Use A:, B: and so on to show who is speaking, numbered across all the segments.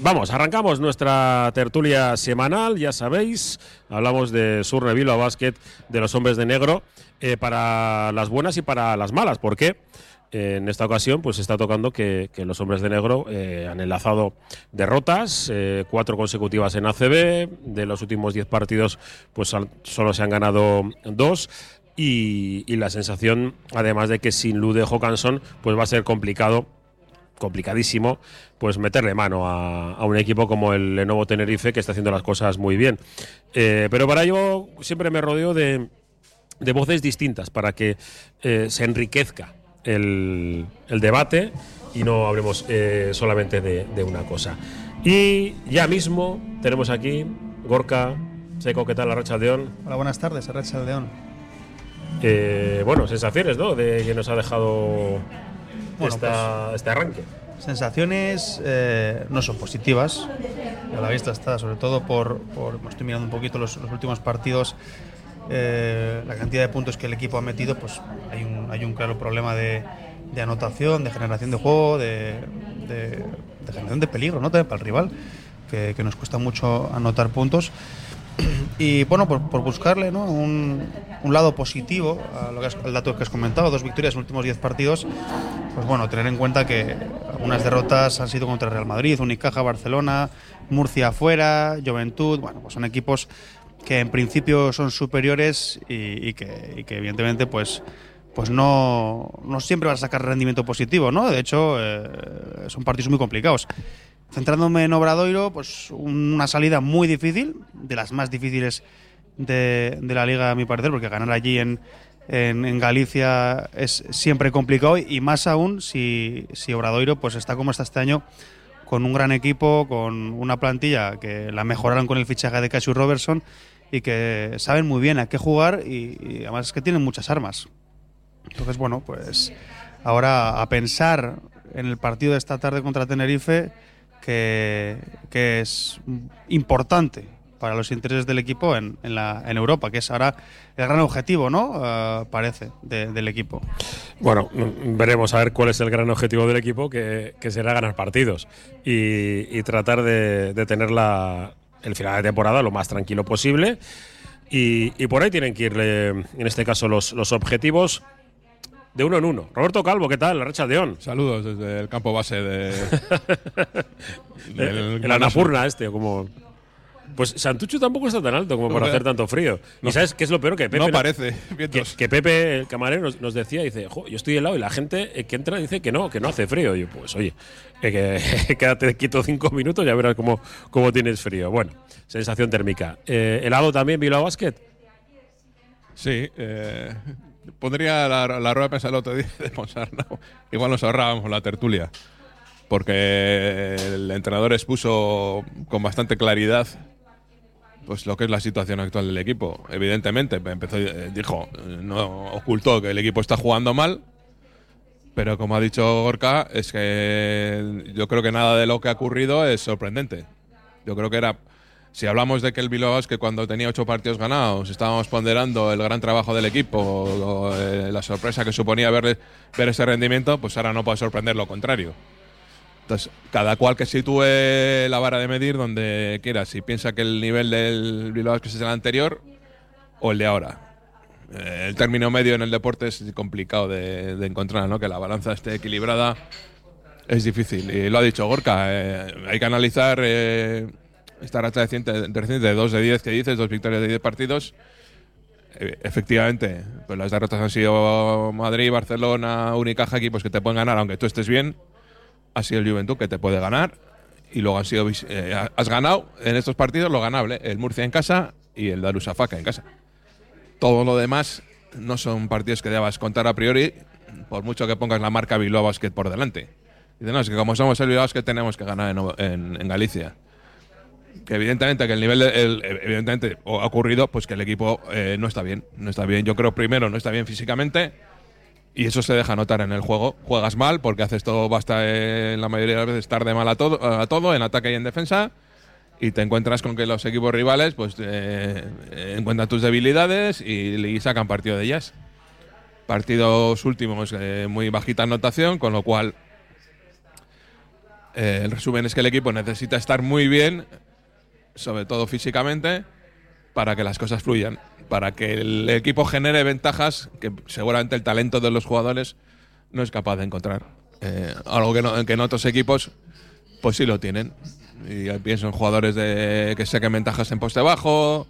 A: Vamos, arrancamos nuestra tertulia semanal, ya sabéis, hablamos de Surne Bilbao Basket, de los hombres de negro, eh, para las buenas y para las malas. ¿Por qué? Eh, en esta ocasión, pues está tocando que, los hombres de negro eh, han enlazado derrotas, eh, cuatro consecutivas en ACB, de los últimos diez partidos, pues solo se han ganado dos. Y, y la sensación, además de que sin Lude Hawkinson, pues va a ser complicado complicadísimo, pues meterle mano a, a un equipo como el Lenovo Tenerife que está haciendo las cosas muy bien. Eh, pero para ello siempre me rodeo de, de voces distintas para que eh, se enriquezca el, el debate y no hablemos eh, solamente de, de una cosa. Y ya mismo tenemos aquí Gorka, Seco, ¿qué tal la racha León?
B: Hola, buenas tardes, Arracha León.
A: Eh, bueno, sensaciones, ¿no? De que nos ha dejado
B: Bueno,
A: esta- este arranque.
B: Sensaciones eh, no son positivas, a la vista está, sobre todo por, por estoy mirando un poquito los, los últimos partidos, eh, la cantidad de puntos que el equipo ha metido, pues hay un, hay un claro problema de, de anotación, de generación de juego, de, de- de generación de peligro, ¿no? También para el rival, que, que nos cuesta mucho anotar puntos. Y bueno, por, buscarle un, lado positivo a lo que has- al dato que has comentado, dos victorias en los últimos 10 partidos, pues bueno, tener en cuenta que algunas derrotas han sido contra Real Madrid, Unicaja, Barcelona, Murcia afuera, Juventud, bueno, pues son equipos que en principio son superiores y, y que, y que evidentemente pues pues no, no siempre van a sacar rendimiento positivo, ¿no? De hecho, eh, son partidos muy complicados. Centrándome en Obradoiro, pues una salida muy difícil, de las más difíciles de, la liga a mi parecer, porque ganar allí en, Galicia es siempre complicado y más aún si, si Obradoiro pues está como está este año con un gran equipo, con una plantilla que la mejoraron con el fichaje de Cashew Robertson y que saben muy bien a qué jugar y, y además es que tienen muchas armas. Entonces, bueno, pues ahora a pensar en el partido de esta tarde contra Tenerife, que, que es importante para los intereses del equipo en, en, la, en Europa, que es ahora el gran objetivo, ¿no? Eh, parece, de- del equipo.
A: Bueno, veremos a ver cuál es el gran objetivo del equipo, que, que será ganar partidos y, y tratar de, de tener la- el final de temporada lo más tranquilo posible. Y, y por ahí tienen que irle, en este caso, los, los objetivos de uno en uno. Roberto Calvo, ¿qué tal? La Racha León.
C: Saludos desde el campo base de. del-
A: el Anapurna este, como... Pues Santucho tampoco está tan alto como para hacer tanto frío. ¿Y sabes qué es lo peor? Que Pepe
C: No parece,
A: que, Pepe, el camarero, nos, nos decía, dice, "Jo, yo estoy helado y la gente eh, que entra dice que no, que no hace frío. Y yo, pues oye, eh, que, quédate quieto cinco minutos y ya verás cómo, cómo tienes frío. Bueno, sensación térmica. Eh, ¿Helado también Bilbao Basket?
C: Sí, eh, pondría la, la rueda de prensa el otro día de Ponsarnau. Igual nos ahorrábamos la tertulia. Porque el entrenador expuso con bastante claridad pues lo que es la situación actual del equipo. Evidentemente, empezó, eh, dijo, no ocultó que el equipo está jugando mal, pero como ha dicho Gorka, es que yo creo que nada de lo que ha ocurrido es sorprendente. Yo creo que era, si hablamos de que el Bilbao que cuando tenía ocho partidos ganados estábamos ponderando el gran trabajo del equipo, eh, la sorpresa que suponía ver, ver ese rendimiento, pues ahora no puede sorprender lo contrario. Entonces, cada cual que sitúe la vara de medir donde quiera. Si piensa que el nivel del Bilbao es el anterior o el de ahora. Eh, el término medio en el deporte es complicado de, de encontrar, ¿no? Que la balanza esté equilibrada es difícil. Y lo ha dicho Gorka, eh, hay que analizar eh, esta racha reciente, reciente de 2 de 10 que dices, dos victorias de 10 partidos. Eh, efectivamente, pues las derrotas han sido Madrid, Barcelona, Unicaja, equipos que te pueden ganar aunque tú estés bien ha sido el Juventud que te puede ganar y luego han sido eh, has ganado en estos partidos lo ganable el Murcia en casa y el Darusafaka en casa. Todo lo demás no son partidos que debas contar a priori por mucho que pongas la marca Bilbao Basket por delante. Dice no es que como somos el Bilbao Basket tenemos que ganar en, en- en Galicia que evidentemente que el nivel de- el- evidentemente o ha ocurrido pues que el equipo eh, no está bien no está bien. Yo creo primero no está bien físicamente y eso se deja notar en el juego. Juegas mal porque haces todo, basta eh, en la mayoría de las veces estar mal a todo, a todo, en ataque y en defensa. Y te encuentras con que los equipos rivales pues eh, eh, encuentran tus debilidades y, sacan partido de ellas. Partidos últimos, eh, muy bajita anotación, con lo cual Eh, el resumen es que el equipo necesita estar muy bien, sobre todo físicamente, para que las cosas fluyan, para que el equipo genere ventajas que seguramente el talento de los jugadores no es capaz de encontrar. Eh, algo que, no- que en otros equipos pues sí lo tienen. Y pienso en jugadores de, que saquen ventajas en poste bajo,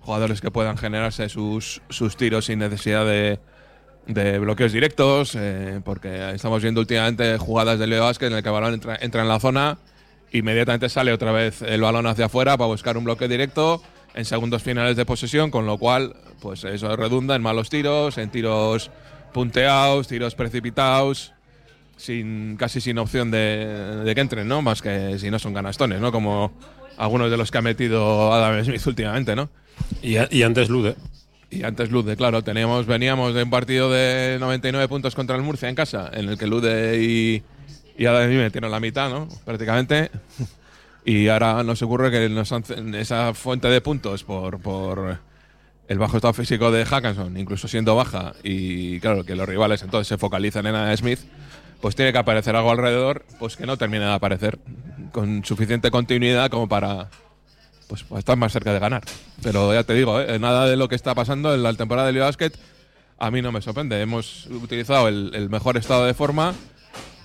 C: jugadores que puedan generarse sus, sus tiros sin necesidad de, de bloqueos directos, eh, porque estamos viendo últimamente jugadas de Leo Vázquez en el que el balón entra, entra en la zona, inmediatamente sale otra vez el balón hacia afuera para buscar un bloque directo en segundos finales de posesión, con lo cual pues eso redunda en malos tiros, en tiros punteados, tiros precipitados, sin casi sin opción de, de que entren, ¿no? Más que si no son ganastones, ¿no? Como algunos de los que ha metido Adam Smith últimamente, ¿no?
A: Y, a- y antes Lude.
C: Y antes Lude, claro, teníamos, veníamos de un partido de 99 puntos contra el Murcia en casa, en el que Lude y, y Adam Smith metieron la mitad, ¿no? Prácticamente. Y ahora nos ocurre que esa fuente de puntos por, por el bajo estado físico de Hackanson, incluso siendo baja, y claro, que los rivales entonces se focalizan en Adam Smith, pues tiene que aparecer algo alrededor, pues que no termine de aparecer con suficiente continuidad como para pues, para estar más cerca de ganar. Pero ya te digo, ¿eh? nada de lo que está pasando en la temporada de Liga Basket a mí no me sorprende. Hemos utilizado el mejor estado de forma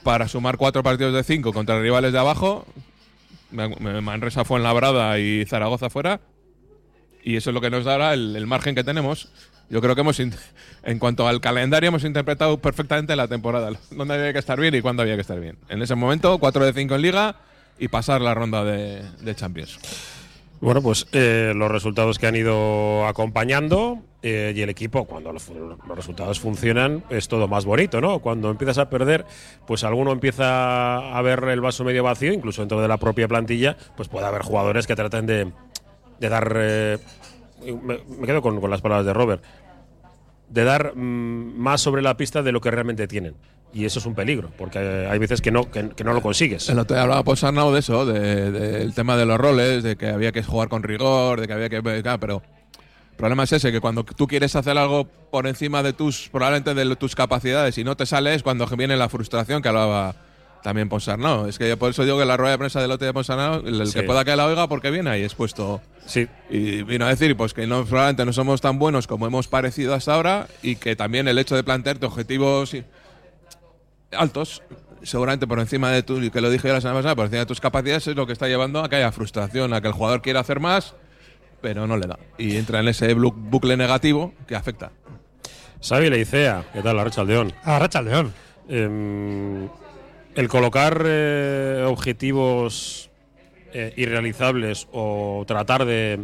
C: para sumar cuatro partidos de cinco contra rivales de abajo. Manresa fue en Labrada y Zaragoza fuera. Y eso es lo que nos dará el, el margen que tenemos. Yo creo que hemos, en cuanto al calendario, hemos interpretado perfectamente la temporada. Dónde había que estar bien y cuándo había que estar bien. En ese momento, 4 de 5 en Liga y pasar la ronda de Champions.
A: Bueno, pues eh, los resultados que han ido acompañando eh, y el equipo, cuando los, resultados funcionan, es todo más bonito, ¿no? Cuando empiezas a perder, pues alguno empieza a ver el vaso medio vacío, incluso dentro de la propia plantilla, pues puede haber jugadores que traten de, dar. eh, me, quedo con, con las palabras de Robert. De dar mm, más sobre la pista de lo que realmente tienen. Y eso es un peligro, porque hay veces que no, que, que no lo consigues.
C: El otro día hablaba por Sarnau de eso, de- del tema de los roles, de que había que jugar con rigor, de que había que. claro, pero el problema es ese, que cuando tú quieres hacer algo por encima de tus, probablemente de tus capacidades y no te sale, es cuando viene la frustración que hablaba también Ponsarnau. Es que por eso digo que la rueda de prensa del lote de Ponsarnau, el, el
A: Sí.
C: que pueda que la oiga, porque viene ahí expuesto.
A: Sí,
C: Y vino a decir pues que no, probablemente no somos tan buenos como hemos parecido hasta ahora y que también el hecho de plantearte objetivos y- altos, seguramente por encima de tu, y que lo dije yo la semana pasada, por encima de tus capacidades es lo que está llevando a que haya frustración, a que el jugador quiera hacer más, pero no le da. Y entra en ese blu- bucle negativo que afecta.
A: Xavi Leicea, ¿qué tal, la Racha León?
B: A Racha León.
A: Em, el colocar eh, objetivos eh, irrealizables o tratar de,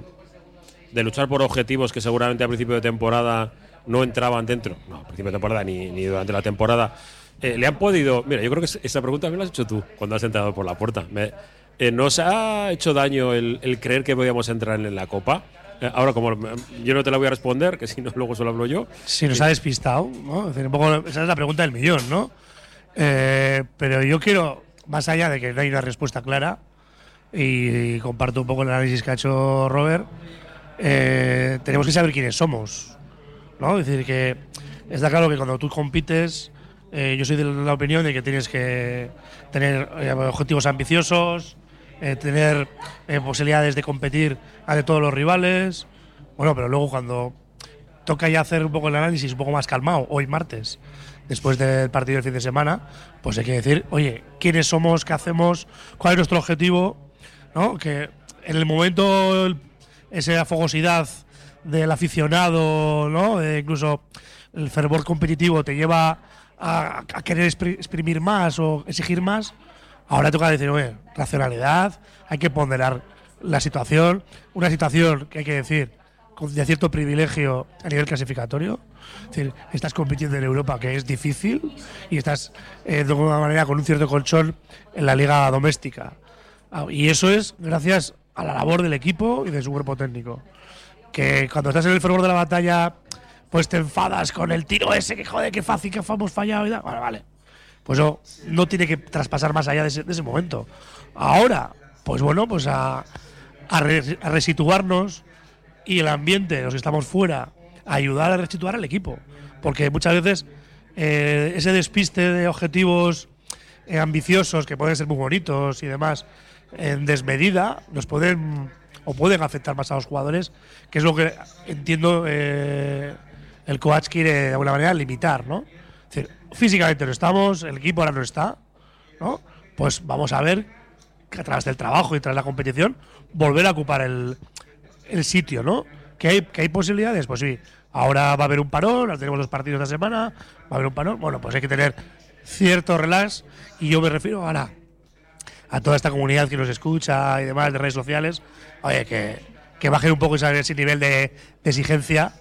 A: de luchar por objetivos que seguramente a principio de temporada no entraban dentro, no, a principio de temporada ni, ni durante la temporada, eh, le han podido. Mira, yo creo que es- esa pregunta me la has hecho tú cuando has entrado por la puerta. Me- eh, ¿Nos ha hecho daño el, el creer que podíamos entrar en la Copa? Eh, ahora, como me- yo no te la voy a responder, que si no, luego solo hablo yo.
D: Si nos ha despistado, ¿no? Es decir, un poco, esa es la pregunta del millón, ¿no? Eh, pero yo quiero, más allá de que no hay una respuesta clara, y, comparto un poco el análisis que ha hecho Robert, eh, tenemos que saber quiénes somos, ¿no? Es decir, que está claro que cuando tú compites, eh, yo soy de la opinión de que tienes que tener eh, objetivos ambiciosos, eh, tener eh, posibilidades de competir ante todos los rivales. Bueno, pero luego cuando toca ya hacer un poco el análisis un poco más calmado, hoy martes, después del partido del fin de semana, pues hay que decir, oye, ¿quiénes somos? ¿Qué hacemos? ¿Cuál es nuestro objetivo? ¿No? Que en el momento, esa fogosidad del aficionado, ¿no? Eh, incluso el fervor competitivo te lleva a, a querer expri- exprimir más o exigir más. Ahora toca decir, oye, racionalidad, hay que ponderar la situación, una situación que hay que decir de cierto privilegio a nivel clasificatorio. Es decir, estás compitiendo en Europa, que es difícil, y estás eh, de alguna manera con un cierto colchón en la liga doméstica. Ah, Y eso es gracias a la labor del equipo y de su cuerpo técnico. Que cuando estás en el fervor de la batalla, pues te enfadas con el tiro ese, que joder, qué fácil que hemos fallado y tal. Vale, vale. Pues eso no tiene que traspasar más allá de ese, momento. Ahora, pues bueno, pues a, a resituarnos y el ambiente, los que estamos fuera, a ayudar a resituar al equipo. Porque muchas veces eh, ese despiste de objetivos eh, ambiciosos, que pueden ser muy bonitos y demás, en desmedida, nos pueden o pueden afectar más a los jugadores, que es lo que entiendo eh, el coach quiere de alguna manera limitar, ¿no? Es decir, físicamente no estamos, el equipo ahora no está, ¿no? Pues vamos a ver que a través del trabajo y tras la competición volver a ocupar el, el sitio, ¿no? ¿Que hay, que hay posibilidades? Pues sí. Ahora va a haber un parón, tenemos los partidos de la semana, va a haber un parón. Bueno, pues hay que tener cierto relax y yo me refiero ahora a toda esta comunidad que nos escucha y demás de redes sociales, oye, que, que bajen un poco ese, ese nivel de exigencia,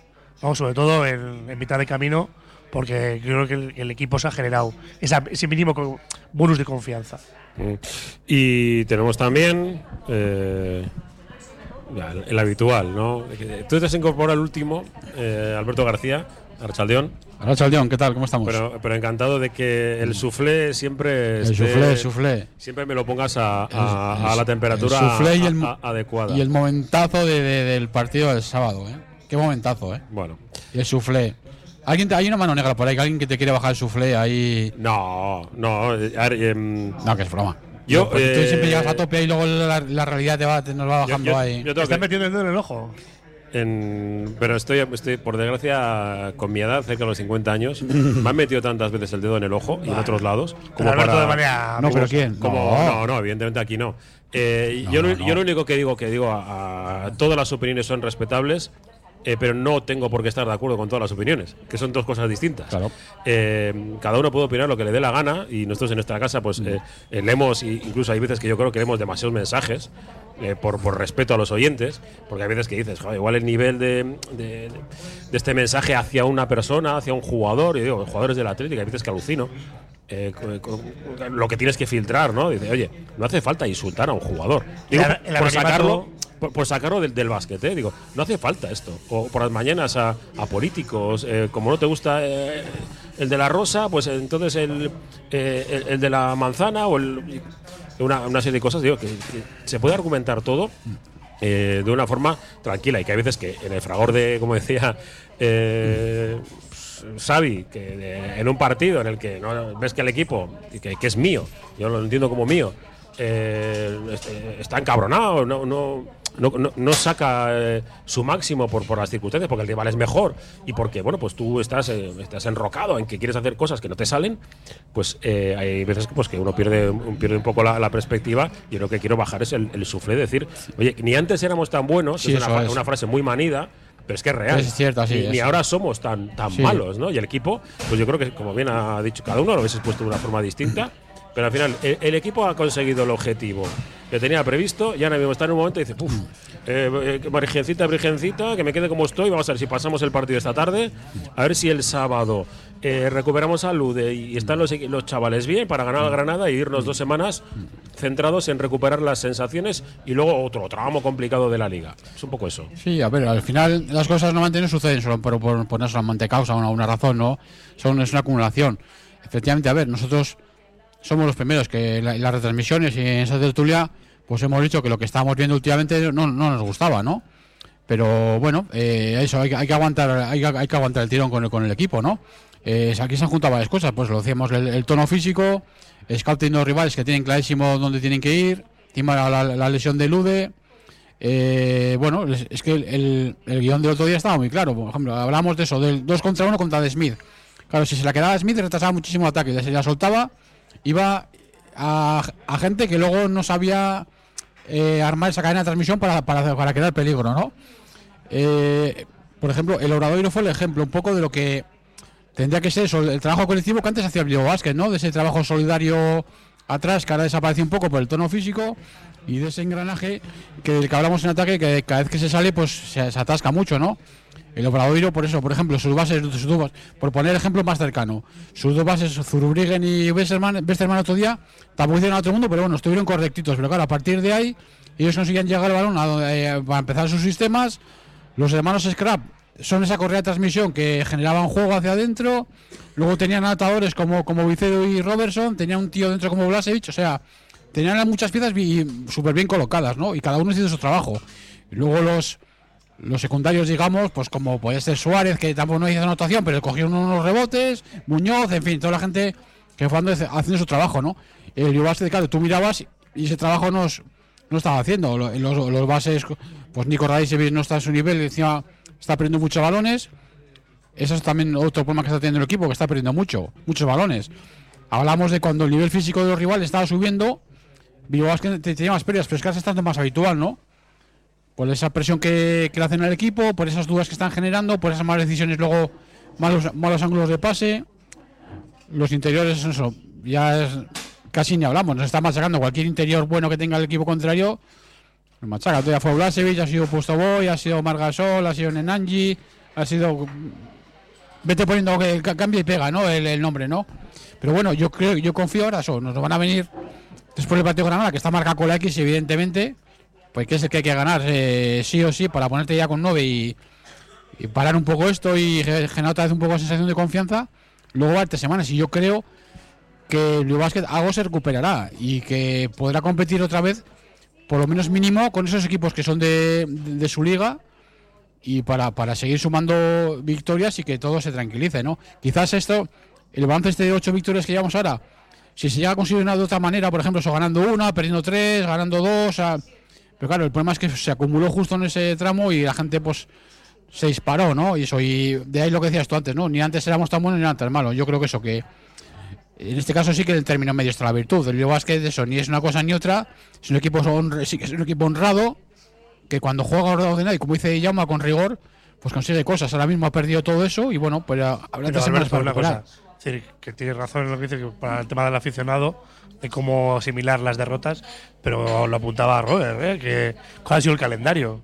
D: ¿no? sobre todo en, en mitad de camino, porque creo que el, el equipo se ha generado esa- ese mínimo bonus de confianza.
A: Mm. Y tenemos también eh, el, el habitual, ¿no? Tú te has incorporado al último, eh, Alberto García, Archaldeón,
E: Hola, Chaldeón, ¿qué tal? ¿Cómo estamos?
A: pero, pero encantado de que el soufflé siempre
E: el
A: esté-
E: soufflé, el soufflé.
A: siempre me lo pongas a, a-
E: El-
A: a la temperatura
E: el y
A: a- adecuada.
E: Y el momentazo de- de- del partido del sábado, ¿eh? Qué momentazo, ¿eh?
A: Bueno,
E: Y el soufflé. ¿Alguien te- hay una mano negra por ahí, alguien que te quiere bajar el soufflé ahí.
A: no, no. eh, em,
E: No, que es broma.
A: Yo,
E: No, tú
A: eh,
E: siempre llegas a tope y luego la, la realidad te, va, te nos va bajando
A: yo-
E: ahí.
A: yo tengo
D: ¿Estás metiendo el dedo en el ojo?
A: En- pero estoy, estoy, por desgracia, con mi edad, cerca de los 50 años, me han metido tantas veces el dedo en el ojo y en otros lados.
D: Como Alberto de manera
E: No, pero. ¿quién?
A: Como,
E: No.
A: no, no, evidentemente aquí no. Eh,
E: No,
A: yo, lo,
E: no, no.
A: yo lo único que digo, que digo, a, a- todas las opiniones son respetables, eh, pero no tengo por qué estar de acuerdo con todas las opiniones, que son dos cosas distintas.
E: Claro.
A: Eh, cada uno puede opinar lo que le dé la gana y nosotros en nuestra casa pues eh, eh, leemos, incluso hay veces que yo creo que leemos demasiados mensajes eh, por, por respeto a los oyentes, porque hay veces que dices, "Joder, igual el nivel de, de- de este mensaje hacia una persona, hacia un jugador, y digo, jugadores del Atlético, hay veces que alucino. eh, lo que tienes que filtrar, ¿no? Dice, oye, no hace falta insultar a un jugador. Digo,
D: El- el
A: por sacarlo, por, sacarlo del, del básquet, ¿eh? Digo, no hace falta esto. O por las mañanas a, políticos, eh, como no te gusta eh, el de la rosa, pues entonces el, eh, el, el de la manzana o el, una, una serie de cosas, digo, que, se puede argumentar todo. de una forma tranquila y que hay veces que en el fragor de, como decía Xavi, que en un partido en el que no ves que el equipo, que, que es mío, yo lo entiendo como mío, eh, este, está encabronado, no, no, no, no- no saca eh, su máximo por, por las circunstancias, porque el rival es mejor y porque, bueno, pues tú estás, eh, estás enrocado en que quieres hacer cosas que no te salen, pues eh, hay veces que, pues, que uno pierde, un- pierde un poco la, la perspectiva y lo que quiero bajar es el, el suflé, decir, oye, ni antes éramos tan buenos,
E: Sí,
A: es, una,
E: es.
A: frase muy manida, pero es que es real.
E: Es cierto, así
A: ni, ahora somos tan, tan
E: Sí.
A: malos, ¿no? Y el equipo, pues yo creo que, como bien ha dicho cada uno, lo habéis expuesto de una forma distinta. Pero al final, el, equipo ha conseguido el objetivo que tenía previsto y ahora mismo está en un momento y dice, puf, eh, eh, virgencita, virgencita, que me quede como estoy, vamos a ver si pasamos el partido esta tarde, a ver si el sábado eh, recuperamos salud y están los, los chavales bien para ganar al Granada y irnos dos semanas centrados en recuperar las sensaciones y luego otro tramo complicado de la liga. Es un poco eso.
E: Sí, a ver, al final las cosas normalmente no suceden solo por, por poner solamente causa o una, una razón, ¿no? Son, es una acumulación. Efectivamente, a ver, nosotros somos los primeros que la- las retransmisiones y en esa tertulia, pues hemos dicho que lo que estábamos viendo últimamente no, no nos gustaba, ¿no? Pero bueno, eh, eso, hay, hay que aguantar hay, hay que aguantar el tirón con el, con el equipo, ¿no? Eh, aquí se han juntado varias cosas, pues lo decíamos, el, el tono físico, scouting los rivales que tienen clarísimo dónde tienen que ir, encima la, la- la lesión de Lude, eh, bueno, es, que el, el- guion del otro día estaba muy claro. Por ejemplo, hablamos de eso, del 2 contra 1 contra de Smith. Claro, si se la quedaba Smith, retrasaba muchísimo el ataque. Si la soltaba, iba a, a gente que luego no sabía eh, armar esa cadena de transmisión para, para, para crear peligro, ¿no? Eh, por ejemplo, el Obradoiro fue el ejemplo un poco de lo que tendría que ser eso, el trabajo colectivo que antes hacía el Bilbao Basket, ¿no? De ese trabajo solidario atrás que ahora desapareció un poco por el tono físico y de ese engranaje que del que hablamos en ataque que cada vez que se sale pues se, se atasca mucho, ¿no? El Obradoiro, por eso, por ejemplo, sus bases, sus dos por poner ejemplo más cercano, sus dos bases, Zurubrigen y Westerman, otro día, tampoco hicieron a otro mundo, pero bueno, estuvieron correctitos. Pero claro, a partir de ahí, ellos conseguían llegar al balón a donde- eh, para empezar sus sistemas. Los hermanos Scrap son esa correa de transmisión que generaban juego hacia adentro. Luego tenían atadores como, como Vicedo y Robertson, tenían un tío dentro como Blasevich, o sea, tenían muchas piezas súper bien colocadas, ¿no? Y cada uno hizo su trabajo. Luego los, los secundarios, digamos, pues como puede ser Suárez, que tampoco no hizo anotación, pero cogió unos rebotes, Muñoz, en fin, toda la gente que fue haciendo su trabajo, ¿no? El Basket, claro, tú mirabas y ese trabajo no, no estaba haciendo. Lo- Los, bases, pues Nico Radicevic no está a su nivel, encima está perdiendo muchos balones. Eso es también otro problema que está teniendo el equipo, que está perdiendo mucho, muchos balones. Hablamos de cuando el nivel físico de los rivales estaba subiendo, Bilbao tenía más pérdidas, pero es que ahora está más habitual, ¿no? Por esa presión que, que le hacen al equipo, por esas dudas que están generando, por esas malas decisiones, luego malos, malos ángulos de pase. Los interiores, ya es, casi ni hablamos, nos está machacando cualquier interior bueno que tenga el equipo contrario. Nos machaca, todavía fue Blasevich, ha sido Puesto Boy, ha sido Margasol, ha sido Nenanji, ha sido. Vete poniendo que ca- cambia y pega, ¿no? El, el nombre, ¿no? Pero bueno, yo creo, yo confío ahora, eso, nos van a venir después del partido de Granada, que está marcado con la X, evidentemente, pues que es el que hay que ganar, eh, sí o sí, para ponerte ya con 9 y, parar un poco esto y ge- generar otra vez un poco de sensación de confianza. Luego va tres semanas y yo creo que el Basket algo se recuperará y que podrá competir otra vez, por lo menos mínimo, con esos equipos que son de su liga y para, para seguir sumando victorias y que todo se tranquilice, ¿no? Quizás esto, el balance este de ocho victorias que llevamos ahora, si se llega a conseguir una de otra manera, por ejemplo, eso ganando una, perdiendo tres, ganando dos, o sea, pero claro, el problema es que se acumuló justo en ese tramo y la gente pues se disparó, ¿no? Y eso, y de ahí lo que decías tú antes, ¿no? Ni antes éramos tan buenos ni tan malos. Yo creo que eso, que en este caso sí que el término medio está la virtud. El Basket eso ni es una cosa ni otra, es un equipo sí que es un equipo honrado, que cuando juega ordenado y como dice Llama con rigor, pues consigue cosas. Ahora mismo ha perdido todo eso y bueno, pues habrá que semanas
D: Alberto,
E: para
D: decir, que tienes razón en lo que dice que para el tema del aficionado, de cómo asimilar las derrotas, pero lo apuntaba Robert, ¿eh? que cuál ha sido el calendario.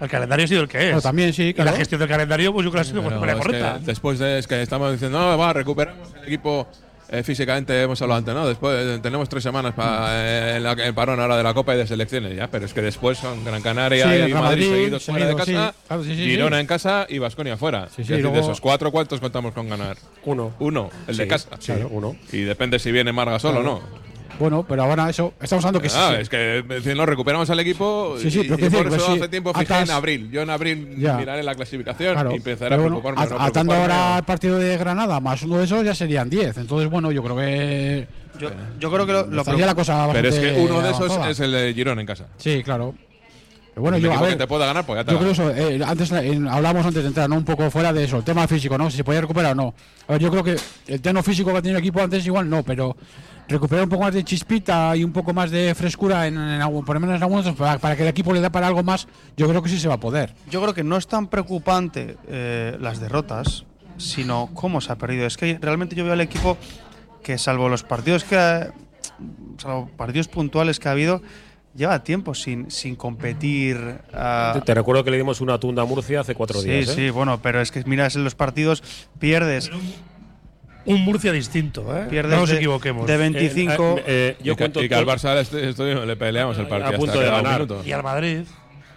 D: El calendario ha sido el que es.
E: Pero también sí,
D: Y
E: claro.
D: la gestión del calendario, pues yo creo que ha sido correcta.
C: después de es que estamos diciendo, no, va, recuperamos el equipo eh, físicamente, hemos hablado antes, ¿no? Después eh, tenemos tres semanas para el parón ahora de la Copa y de selecciones, ya, pero es que después son Gran Canaria
E: Sí,
C: y Madrid,
E: Madrid,
C: seguidos fuera de
E: sí.
C: casa,
E: Claro, sí, sí,
C: Girona
E: sí.
C: en casa y Vasconia fuera.
E: Sí,
C: Es decir,
E: luego-
C: de esos cuatro, ¿cuántos contamos con ganar?
A: Uno.
C: Uno, el de casa.
A: sí, uno.
C: Y depende si viene Marga solo o no.
E: Bueno, pero ahora eso, estamos hablando que sí,
C: Ah,
E: sí.
C: es que si no recuperamos al equipo
E: Sí, sí,
C: y,
E: pero
C: y por
E: decir,
C: eso
E: pues sí,
C: hace tiempo fijé
E: atas-
C: en abril. Yo en abril
E: Ya.
C: miraré la clasificación
E: Claro,
C: y empezaré a
E: bueno,
C: preocuparme.
E: at-
C: no
E: atando
C: preocuparme.
E: ahora el partido de Granada más uno de esos ya serían 10. Entonces, bueno, yo creo que
B: Yo, yo creo que lo, lo
E: estaría la cosa
C: Pero es que uno de esos es el de Girona en casa.
E: Sí, claro. Pero bueno, yo, a ver,
C: que te pueda ganar, pues ya te
E: yo creo eso. eh, antes en- hablábamos antes de entrar, ¿no? Un poco fuera de eso, el tema físico, ¿no? Si se podía recuperar o no. A ver, yo creo que el tema físico que ha tenido el equipo antes igual no, pero recuperar un poco más de chispita y un poco más de frescura en, en algún- por lo menos en algunos para, para que el equipo le dé para algo más, yo creo que sí se va a poder.
B: Yo creo que no es tan preocupante eh, las derrotas, sino cómo se ha perdido. Es que realmente yo veo al equipo que, salvo los partidos que. ha- salvo partidos puntuales que ha habido, lleva tiempo sin, sin competir. ah,
A: Te, te recuerdo que le dimos una tunda a Murcia hace cuatro
B: sí,
A: días. ¿eh?
B: sí, bueno, pero es que miras en los partidos, pierdes.
D: Un Murcia distinto, ¿eh?
B: Pierdes
D: no nos
B: de-
D: equivoquemos.
B: de
A: Eh,
B: 25.
A: eh, eh, yo
C: y, que,
A: cuento
C: y que al Barça le, peleamos el partido.
A: A punto
C: hasta
A: de ganar.
D: y al Madrid.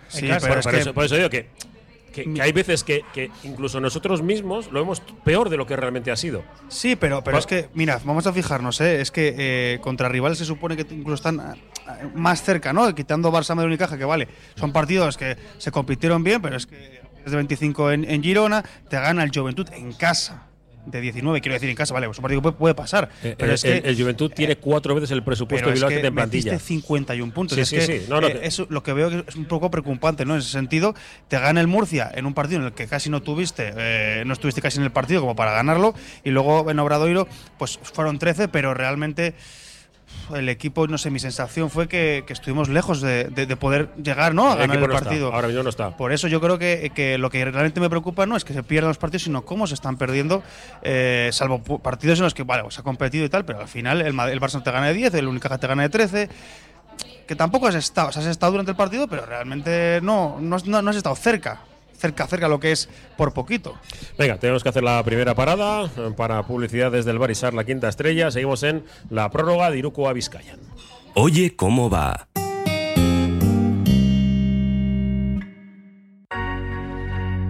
B: Sí,
D: en casa.
B: pero
A: Por,
B: es
A: por
B: que-
A: eso, por eso digo que, que, que hay veces que, que incluso nosotros mismos lo vemos peor de lo que realmente ha sido.
B: Sí, pero, pero es que, mira, vamos a fijarnos, ¿eh? es que eh, contra rivales se supone que incluso están ah, más cerca, ¿no? Quitando Barça, Madrid y Unicaja, que vale, son partidos que se compitieron bien, pero es que es de 25 en, en Girona, te gana el Juventud en casa. De 19, quiero decir en casa, vale, es un partido puede, puede pasar.
A: Eh,
B: pero
A: eh,
B: es que
A: el, el Juventud tiene cuatro veces el presupuesto
B: pero es que
A: que en plantilla.
B: metiste 51 puntos.
A: Sí,
B: es
A: sí,
B: que,
A: sí. No, no,
B: eh, lo que veo que es un poco preocupante, ¿no? En ese sentido, te gana el Murcia en un partido en el que casi no tuviste, eh, no estuviste casi en el partido como para ganarlo, y luego en Obradoiro, pues fueron 13, pero realmente el equipo, no sé, mi sensación fue que, que estuvimos lejos de, de- de poder llegar, ¿no? A
A: El
B: ganar el
A: no está,
B: partido.
A: ahora mismo no está.
B: Por eso yo creo que, que lo que realmente me preocupa no es que se pierdan los partidos, sino cómo se están perdiendo, eh, salvo partidos en los que vale, se ha competido y tal, pero al final el, el Barça te gana de 10, el Unicaja te gana de 13, que tampoco has estado, o sea, has estado durante el partido, pero realmente no, no- no has estado cerca, cerca, cerca lo que es por poquito.
A: Venga, tenemos que hacer la primera parada eh, para publicidad desde el Barisar, la quinta estrella. Seguimos en la prórroga de Iruko a Vizcaya.
F: Oye, ¿cómo va?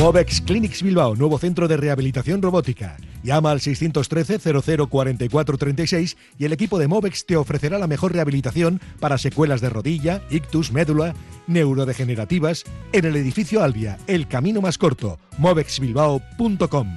G: Movex Clinics Bilbao, nuevo centro de rehabilitación robótica. Llama al 613 00 44 36 y el equipo de Movex te ofrecerá la mejor rehabilitación para secuelas de rodilla, ictus, médula, neurodegenerativas en el edificio Albia, el camino más corto, movexbilbao.com.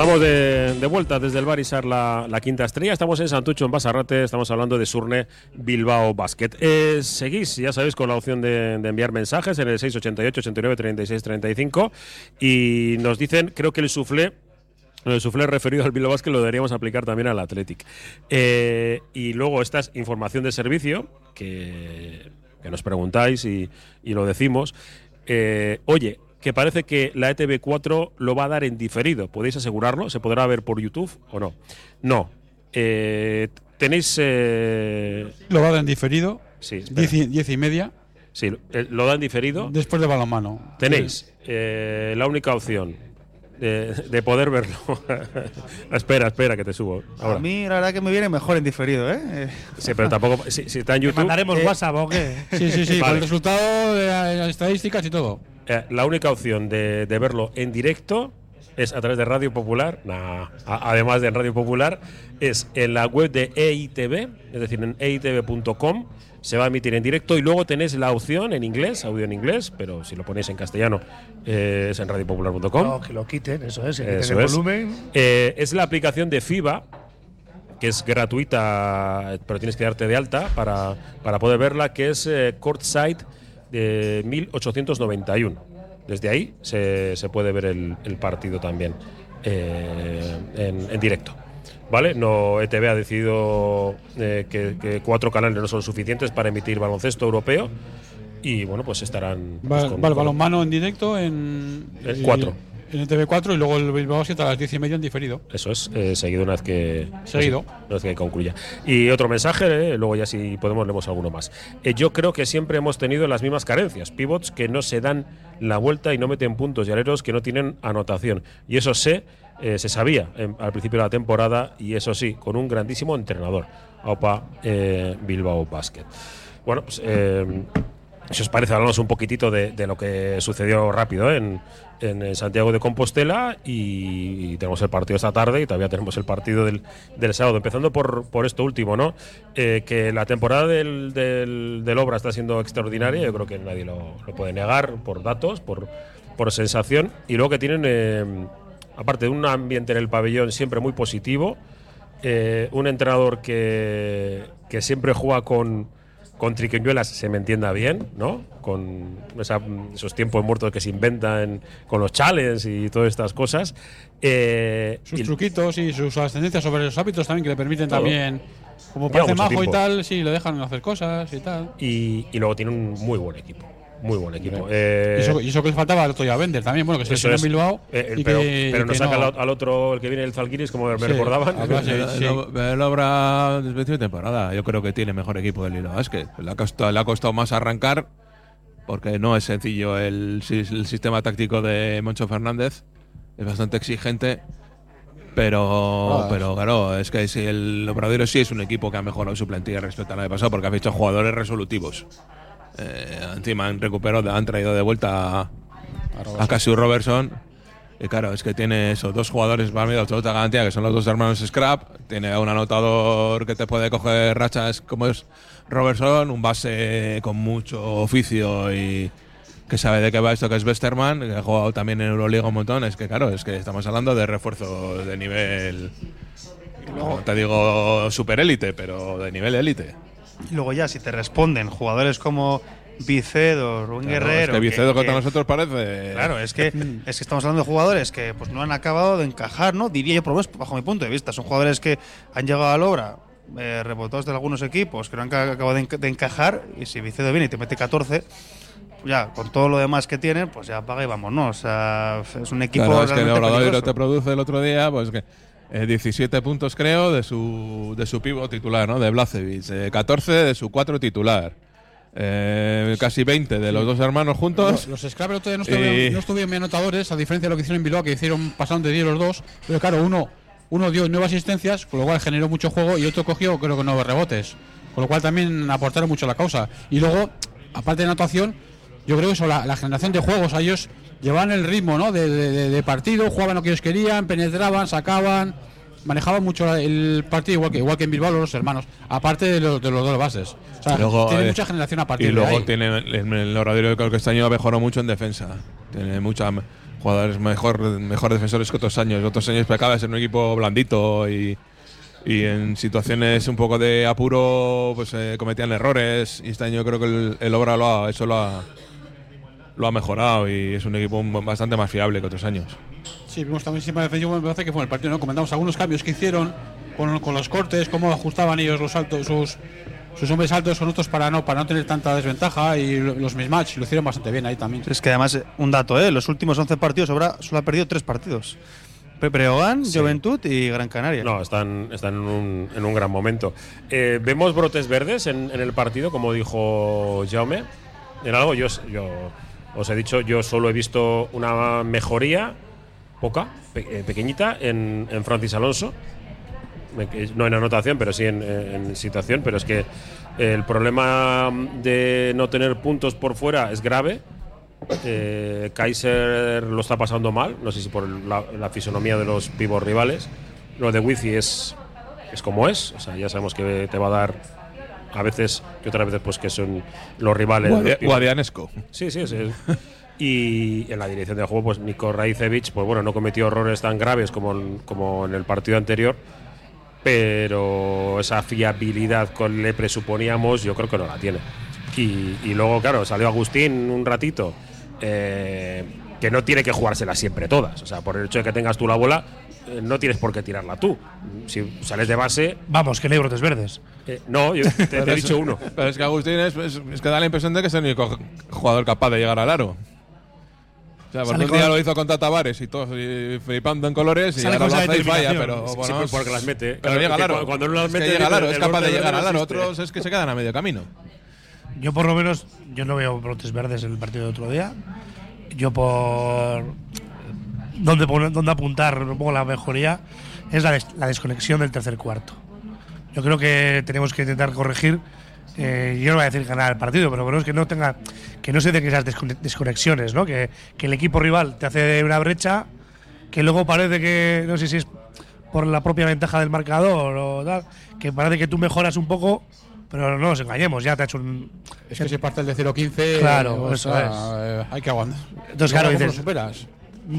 A: Estamos de, vuelta desde el Barisar la, quinta estrella. Estamos en Santucho, en Basarrate. Estamos hablando de Surne Bilbao Basket. Eh, seguís, ya sabéis, con la opción de, enviar mensajes en el 688 89 36 35. Y nos dicen, creo que el suflé el suflé referido al Bilbao Basket lo deberíamos aplicar también al Athletic. Eh, y luego esta es información de servicio que, nos preguntáis y, y lo decimos. Eh, oye, que parece que la E ETV4 lo va a dar en diferido. ¿Podéis asegurarlo? ¿Se podrá ver por YouTube o no? No. Eh, tenéis. eh,
E: Lo va a dar en diferido,
A: sí.
E: 10 y, 10 y media,
A: Sí, eh, lo dan diferido.
E: después de balonmano.
A: Tenéis eh, la única opción de, de poder verlo. espera, espera, que te subo.
B: A
A: Ahora.
B: mí la verdad que me viene mejor en diferido, ¿eh?
A: Sí, pero tampoco. Si, si está en YouTube.
D: ¿Mandaremos
B: Eh,
D: WhatsApp o qué?
E: Sí, sí, sí, con el resultado de las estadísticas y todo.
A: Eh, la única opción de, de verlo en directo es a través de Radio Popular. Nah, a- además de en Radio Popular, es en la web de EITV, es decir, en eitv.com. Se va a emitir en directo y luego tenéis la opción en inglés, audio en inglés, pero si lo ponéis en castellano eh, es en radiopopular.com.
D: No, que lo quiten, eso es, que
A: Eso
D: el
A: es.
D: volumen.
A: Eh, es la aplicación de FIBA, que es gratuita, pero tienes que darte de alta para, para poder verla, que es Courtside de 1891. Desde ahí se, se puede ver el, el partido también eh, en, en directo. ¿Vale? No, ETV ha decidido eh, que, que cuatro canales no son suficientes para emitir baloncesto europeo y bueno, pues estarán. Pues,
E: va
A: con-
E: el
A: con-
E: balonmano en directo en.
A: Cuatro.
E: En el TV4 y luego el Bilbao Basket a las 10 y media en diferido.
A: Eso es, eh, seguido una vez que.
E: Seguido.
A: Una vez que concluya. Y otro mensaje, eh, luego ya si podemos leemos alguno más. Eh, yo creo que siempre hemos tenido las mismas carencias. Pivots que no se dan la vuelta y no meten puntos y aleros que no tienen anotación. Y eso sé, se sabía en- al principio de la temporada y eso sí, con un grandísimo entrenador. Opa Bilbao Basket. Bueno, pues. Si os parece, hablamos un poquitito de, de lo que sucedió rápido ¿eh? en, en, eh, Santiago de Compostela y, tenemos el partido esta tarde y todavía tenemos el partido del, del sábado. Empezando por, por esto último, ¿no? Eh, que la temporada del, del, Obra está siendo extraordinaria, yo creo que nadie lo, puede negar por datos, por, por sensación, y luego que tienen aparte de un ambiente en el pabellón siempre muy positivo, un entrenador que, que siempre juega con, con triquiñuelas, se me entienda bien, ¿no? Con esa- esos tiempos muertos que se inventan con los challenges y todas estas cosas. Eh,
E: Sus
A: y-
E: truquitos y sus ascendencias sobre los hábitos también que le permiten
A: Todo.
E: también. Como parece majo y tal, sí, le dejan hacer cosas y tal.
A: y, y luego tiene un muy buen equipo. Muy buen equipo. Eh,
E: y, eso, y eso que le faltaba al otro día Bender también, bueno, que se lesionó
A: es.
E: en Bilbao.
A: Eh,
E: y
A: pero,
E: que,
A: pero
E: y
A: nos
E: que
A: saca
E: no.
A: al, otro, el que viene el Zalgiris, como me
E: Sí,
A: recordaban.
E: habla- sí, sí.
C: Él habrá desde temporada. Yo creo que tiene mejor equipo del Lilo Basket. Le ha, costado, le ha costado más arrancar porque no es sencillo el, si- el sistema táctico de Moncho Fernández. Es bastante exigente. Pero,
E: Ah.
C: pero claro, es que si el Obradero sí es un equipo que ha mejorado su plantilla respecto al año pasado porque ha fichado jugadores resolutivos. Eh, encima han recuperado, han traído de vuelta a, a Cassius Robertson. Y claro, es que tiene esos dos jugadores para mí de absoluta garantía, que son los dos hermanos Scrap. Tiene un anotador que te puede coger rachas como es Robertson, un base con mucho oficio y que sabe de qué va esto, que es Westerman, que ha jugado también en Euroliga un montón. Es que claro, es que estamos hablando de refuerzo de nivel, no te digo super élite, pero de nivel élite.
B: Y luego ya, si te responden jugadores como Vicedo, Rubén
C: Claro,
B: Guerrero.
C: es que Vicedo contra
B: que-
C: nosotros parece.
B: Claro, es que, es que estamos hablando de jugadores que pues no han acabado de encajar, ¿no? Diría yo, por lo menos bajo mi punto de vista. Son jugadores que han llegado a la obra, eh, rebotados de algunos equipos, que no han ca- acabado de, enca- de encajar. Y si Vicedo viene y te mete 14, ya con todo lo demás que tienen, pues ya paga y vamos, ¿no? O sea, es un equipo.
C: Claro, es que el
B: peligroso.
C: te produce el otro día, pues que eh, 17 puntos creo de su de su pivo titular, ¿no? De Blacevic, eh, 14 de su cuatro titular, eh, casi 20 de los dos hermanos juntos.
E: Los, los Scrabble todavía no estuvieron,
C: Y-
E: no estuvieron bien anotadores, a diferencia de lo que hicieron en Bilbao, que hicieron pasaron de 10 los dos. Pero claro, uno, uno dio nueve asistencias, con lo cual generó mucho juego, y otro cogió, creo que nueve rebotes. Con lo cual también aportaron mucho a la causa. Y luego, aparte de anotación, yo creo que eso, la, la generación de juegos, a ellos llevaban el ritmo ¿no? de, de- de- de partido, jugaban lo que ellos querían, penetraban, sacaban, manejaban mucho el partido, igual que, igual que en Bilbao los hermanos, aparte de los, de los dos bases. O sea,
C: Luego,
E: tiene
C: eh,
E: mucha generación a partir
C: y luego
E: de ahí.
C: tiene el, el creo que este año mejoró mucho en defensa. Tiene muchos jugadores mejor, mejor defensores que otros años. Otros años pecaba ser un equipo blandito y, y en situaciones un poco de apuro pues eh, cometían errores. Y este año creo que el, el Obra lo ha, eso lo ha, lo ha mejorado y es un equipo bastante más fiable que otros años.
E: Sí, vimos también siempre defensivo, me parece que fue en el partido, ¿no? Comentamos algunos cambios que hicieron con, con los cortes, cómo ajustaban ellos los altos, sus, sus hombres altos con otros para no, para no tener tanta desventaja y lo- los mismatch lo hicieron bastante bien ahí también.
B: Es que además, eh, un dato, ¿eh? Los últimos 11 partidos, Obra solo ha perdido 3 partidos. Pre- Breogán, Juventud y Gran Canaria.
A: No, están, están en, un, en un gran momento. Eh, ¿Vemos brotes verdes en, en el partido, como dijo Jaume? En algo, yo, yo os he dicho, yo solo he visto una mejoría, poca, pe- eh, pequeñita, en, en Francis Alonso. No en anotación, pero sí en, en situación. Pero es que el problema de no tener puntos por fuera es grave. Eh, Kaiser lo está pasando mal, no sé si por la, la fisonomía de los pibos rivales. Lo de Wifi es, es como es, o sea, ya sabemos que te va a dar a veces y otras veces pues que son los rivales.
C: Guadia-
A: los pibos.
C: Guadianesco.
A: Sí, sí, sí. Y en la dirección del juego, pues Nico Raicevic, pues bueno, no cometió errores tan graves como en, como en el partido anterior, pero esa fiabilidad que le presuponíamos, yo creo que no la tiene. Y, y luego, claro, salió Agustín un ratito, eh, que no tiene que jugárselas siempre todas. O sea, por el hecho de que tengas tú la bola, no tienes por qué tirarla tú. Si sales de base,
D: Vamos, que no hay brotes verdes.
A: eh, no, yo te, te he dicho uno.
C: Pero es que Agustín es, es- es que da la impresión de que es el único jugador capaz de llegar al aro. O sea, porque un día lo hizo contra Tavares y todos y flipando en colores y ahora lo hace y falla, pero
A: Sí,
C: bueno,
A: pues porque las mete.
C: Pero
A: Claro,
C: llega al
A: que
C: aro.
A: cu- cuando no las
C: Es que
A: mete,
C: llega al aro, es capaz de llegar al aro. Otros es que se quedan a medio camino.
D: Yo por lo menos, yo no veo brotes verdes en el partido de otro día. Yo por dónde, poner- dónde apuntar un poco la mejoría es la, des- la desconexión del tercer cuarto. Yo creo que tenemos que intentar corregir. eh, yo no voy a decir ganar el partido, pero creo que no tenga, que no se den esas descone- desconexiones, ¿no? Que, que el equipo rival te hace una brecha, que luego parece que no sé si es por la propia ventaja del marcador o tal, que parece que tú mejoras un poco, pero no nos engañemos, ya te ha hecho un,
E: Es que si parte del de 0-15,
D: Claro, eso
E: sea, eh, hay que aguantar.
D: Entonces, claro,
E: Luego, ¿cómo
D: dices-
E: lo superas?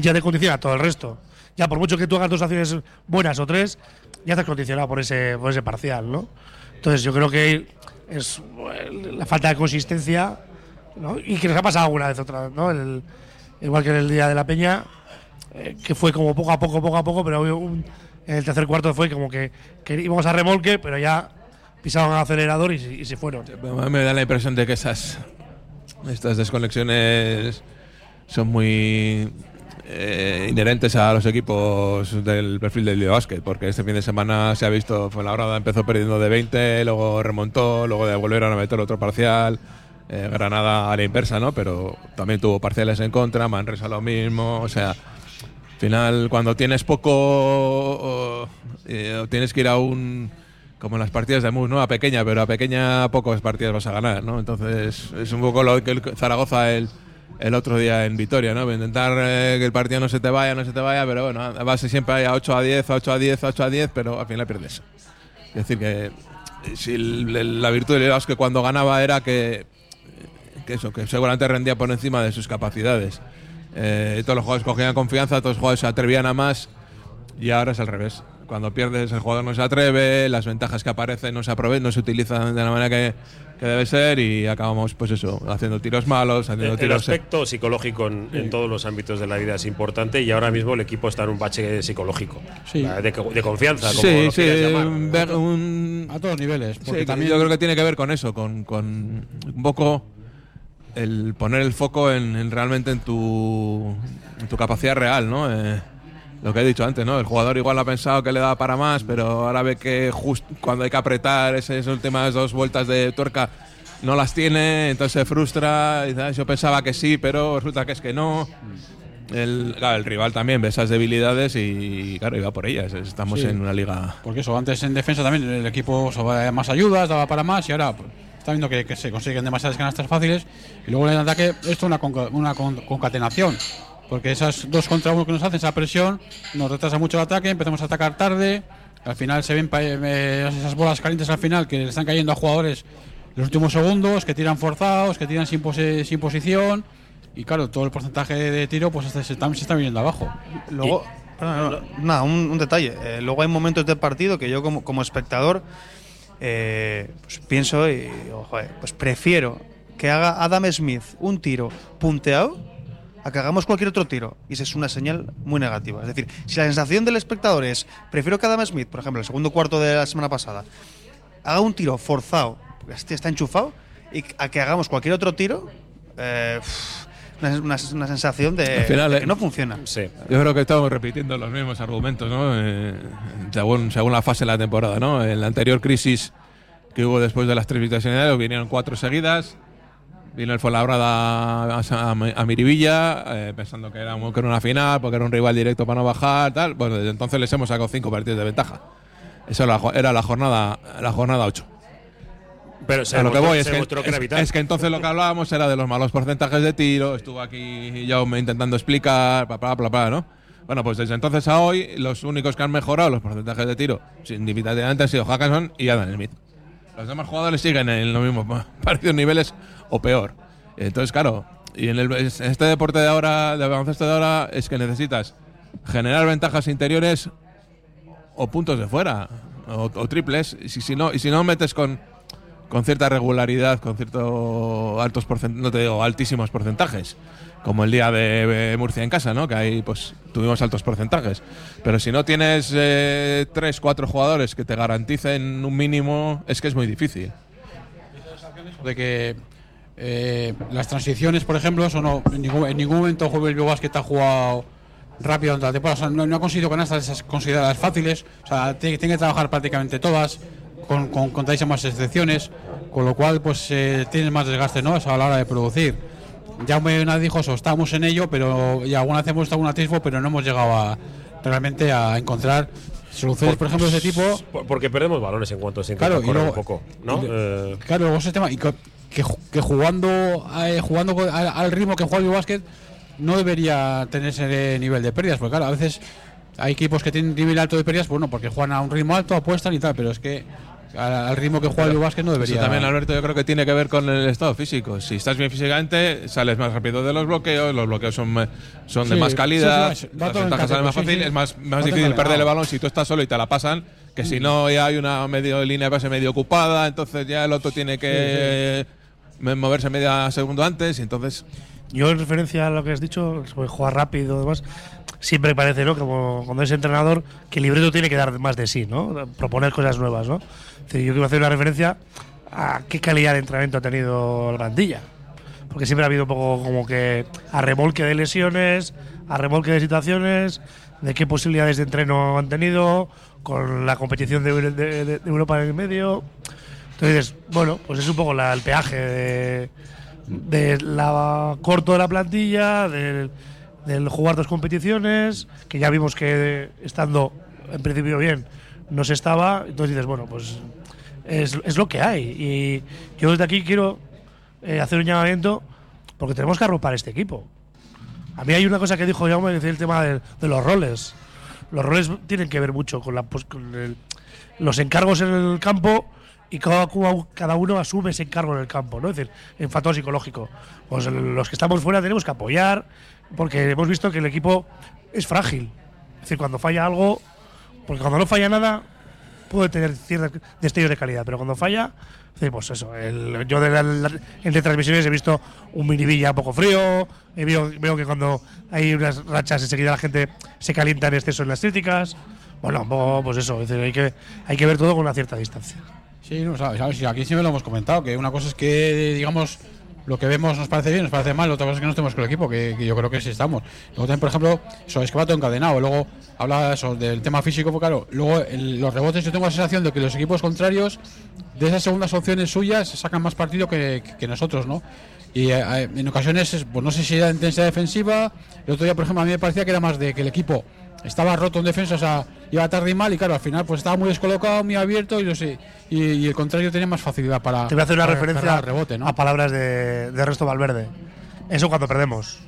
D: Ya te condiciona todo el resto. ya por mucho que tú hagas dos acciones buenas o tres, ya estás condicionado por ese, por ese parcial, ¿no? Entonces yo creo que es eh, la falta de consistencia. Y que nos ha pasado alguna vez otra, ¿no? Igual que en el día de la Peña, eh, que fue como poco a poco, poco a poco, pero en el tercer cuarto fue como que, íbamos a remolque, pero ya pisaban el acelerador y, y se fueron.
C: Me da la impresión de que esas estas desconexiones son muy eh, inherentes a los equipos del perfil del básquet, porque este fin de semana se ha visto, fue la hora empezó perdiendo de 20, luego remontó, luego de volvieron a meter otro parcial. eh, Granada a la inversa, ¿no? Pero también tuvo parciales en contra, Manresa lo mismo, o sea, al final, cuando tienes poco, o, eh, o tienes que ir a un. Como en las partidas de MUS, ¿no? A pequeña, pero a pequeña pocas partidas vas a ganar, ¿no? Entonces, es un poco lo que el Zaragoza el, el otro día en Vitoria, ¿no? Intentar eh, que el partido no se te vaya, no se te vaya, pero bueno, vas siempre ahí a 8 a 10, a 8 a 10, a 8 a 10, pero al final pierdes. Es decir, que si el- el- la virtud del que cuando ganaba era que, que eso, que seguramente rendía por encima de sus capacidades. Eh, todos los jugadores cogían confianza, todos los jugadores se atrevían a más y ahora es al revés. Cuando pierdes el jugador no se atreve, las ventajas que aparecen no se aprovechan, no se utilizan de la manera que, que debe ser y acabamos pues eso, haciendo tiros malos, haciendo
A: El, el
C: tiros...
A: aspecto psicológico en, en todos los ámbitos de la vida es importante y ahora mismo el equipo está en un bache psicológico.
E: Sí.
A: De, de confianza, como
C: Sí,
A: lo
C: sí,
A: quieras llamar.
C: ver un,
E: A todos niveles. Porque
C: Sí,
E: también
C: yo creo que tiene que ver con eso, con, con un poco el poner el foco en, en realmente en tu, en tu capacidad real, ¿no? Eh, lo que he dicho antes, ¿no? El jugador igual ha pensado que le daba para más, pero ahora ve que justo cuando hay que apretar esas últimas dos vueltas de tuerca no las tiene, entonces se frustra. y "Ah, yo pensaba que sí, pero resulta que es que no. El, claro, el rival también ve esas debilidades y, claro, iba por ellas. Estamos
E: Sí.
C: en una liga.
E: Porque eso, antes en defensa también el equipo daba más ayudas, daba para más y ahora pues, está viendo que, que se consiguen demasiadas canastas fáciles y luego en el ataque esto es una, conca- una con- concatenación. Porque esas dos contra uno que nos hacen, esa presión, nos retrasa mucho el ataque, empezamos a atacar tarde, al final se ven pa- eh, esas bolas calientes al final que le están cayendo a jugadores en los últimos segundos, que tiran forzados, que tiran sin, pose- sin posición y claro, todo el porcentaje de tiro pues este se está, se está viniendo abajo.
B: Luego, perdón, no, nada, un, un detalle. Eh, luego hay momentos del partido que yo como, como espectador eh, pues pienso y digo, joder, pues prefiero que haga Adam Smith un tiro punteado a que hagamos cualquier otro tiro. Y esa es una señal muy negativa. Es decir, si la sensación del espectador es, prefiero que Adam Smith, por ejemplo, el segundo cuarto de la semana pasada, haga un tiro forzado, porque este está enchufado, y a que hagamos cualquier otro tiro, eh, una, una- una sensación de,
C: Al final,
B: de
C: eh,
B: que no funciona.
A: Sí.
C: Yo creo que estamos repitiendo los mismos argumentos, ¿no? Eh, según, según la fase de la temporada, ¿no? En la anterior crisis que hubo después de las tres victorias vinieron cuatro seguidas. Vino el Fuenlabrada a, a, a Miribilla, eh, pensando que era, que era una final, porque era un rival directo para no bajar, tal. Bueno, desde entonces les hemos sacado cinco partidos de ventaja. Eso era era la jornada la jornada 8.
A: Pero se
C: A lo que voy es que, es- es que entonces lo que hablábamos era de los malos porcentajes de tiro. Estuvo aquí yo intentando explicar, bla, bla, bla, bla, ¿no? Bueno, pues desde entonces a hoy, los únicos que han mejorado los porcentajes de tiro significativamente han sido Hackason y Adam Smith. Los demás jugadores siguen en los mismos parecidos niveles o peor. Entonces, claro, y en, el- en este deporte de ahora, de baloncesto de ahora, es que necesitas generar ventajas interiores o puntos de fuera o, o triples. Y si, si no, y si no metes con, con cierta regularidad, con ciertos altos porcentajes, no te digo altísimos porcentajes, como el día de Murcia en casa, ¿no? Que ahí pues tuvimos altos porcentajes. Pero si no tienes eh, tres, cuatro jugadores que te garanticen un mínimo, es que es muy difícil.
E: de que eh, las transiciones, por ejemplo, eso no, en, ningún, en ningún momento Juve Bilbao Basket ha jugado rápido durante la temporada. O sea, no, no ha conseguido canastas esas consideradas fáciles. O sea, tiene, tiene que trabajar prácticamente todas, con, con contadísimas excepciones, con lo cual pues eh, tienes más desgaste ¿no? a la hora de producir. Ya me dijo eso, estamos en ello, pero y alguna vez hemos estado un atisbo, pero no hemos llegado a realmente a encontrar soluciones, por, ejemplo, de ese tipo.
A: Por- Porque perdemos balones en cuanto se intenta
E: Claro, y
A: correr
E: luego-
A: un poco, ¿no?
E: y
A: Eh,
E: Claro, luego ese tema. Y que, que ju- que jugando, eh, jugando al, al ritmo que juega el básquet no debería tener ese nivel de pérdidas. Porque, claro, a veces hay equipos que tienen nivel alto de pérdidas, bueno, porque juegan a un ritmo alto, apuestan y tal, pero es que al, ritmo que juega el Básquet no debería.
C: Eso también, Alberto, yo creo que tiene que ver con el estado físico. Si estás bien físicamente, sales más rápido de los bloqueos, los bloqueos son, son de más calidad,
E: sí, sí,
C: las ventajas salen más fácil, es más, más difícil perder el balón si tú estás solo y te la pasan, que si no ya hay una medio línea de base medio ocupada, entonces ya el otro tiene que moverse media segundo antes y entonces
D: Yo, en referencia a lo que has dicho, sobre jugar rápido y demás, siempre parece, ¿no? Como cuando es entrenador, que el libreto tiene que dar más de sí, ¿no? Proponer cosas nuevas, ¿no? Es decir, yo quiero hacer una referencia a qué calidad de entrenamiento ha tenido el Brandilla. Porque siempre ha habido un poco como que a remolque de lesiones, a remolque de situaciones, de qué posibilidades de entreno han tenido, con la competición de, de- de Europa en el medio. Entonces, bueno, pues es un poco la- el peaje de, la corto de la plantilla, del, jugar dos competiciones, que ya vimos que estando en principio bien no se estaba. Entonces dices, bueno, pues es, es lo que hay. Y yo desde aquí quiero eh, hacer un llamamiento porque tenemos que arropar este equipo. A mí hay una cosa que dijo Jaume, que el tema de, los roles. Los roles tienen que ver mucho con, la, pues, con los encargos en el campo y cada, uno asume ese encargo en el campo, ¿no? Es decir, en factor psicológico. Pues los que estamos fuera tenemos que apoyar, porque hemos visto que el equipo es frágil. Es decir, cuando falla algo, porque cuando no falla nada, puede tener ciertos destellos de calidad, pero cuando falla, pues eso. el- yo de la- la- en retransmisiones he visto un minivilla un poco frío, veo, veo que cuando hay unas rachas enseguida la gente se calienta en exceso en las críticas. Bueno, pues eso, hay que, hay que ver todo con una cierta distancia.
E: Sí, no, sabes, sabes, sí, aquí siempre lo hemos comentado, que una cosa es que, digamos, lo que vemos nos parece bien, nos parece mal, otra cosa es que no estemos con el equipo, que, yo creo que sí estamos. Luego también, por ejemplo, eso es que va encadenado. Luego habla eso del tema físico, porque claro, luego el- los rebotes yo tengo la sensación de que los equipos contrarios de esas segundas opciones suyas sacan más partido que, nosotros, ¿no? Y eh, eh, en ocasiones, es, pues no sé si era intensidad defensiva, el otro día, por ejemplo, a mí me parecía que era más de que el equipo estaba roto en defensa, o sea, iba tarde y mal, y claro, al final pues estaba muy descolocado, muy abierto, y, no sé, y, y el contrario tenía más facilidad para.
D: Te voy a hacer una referencia
E: el rebote, ¿no?
D: a palabras de, de Resto Valverde. Eso cuando perdemos.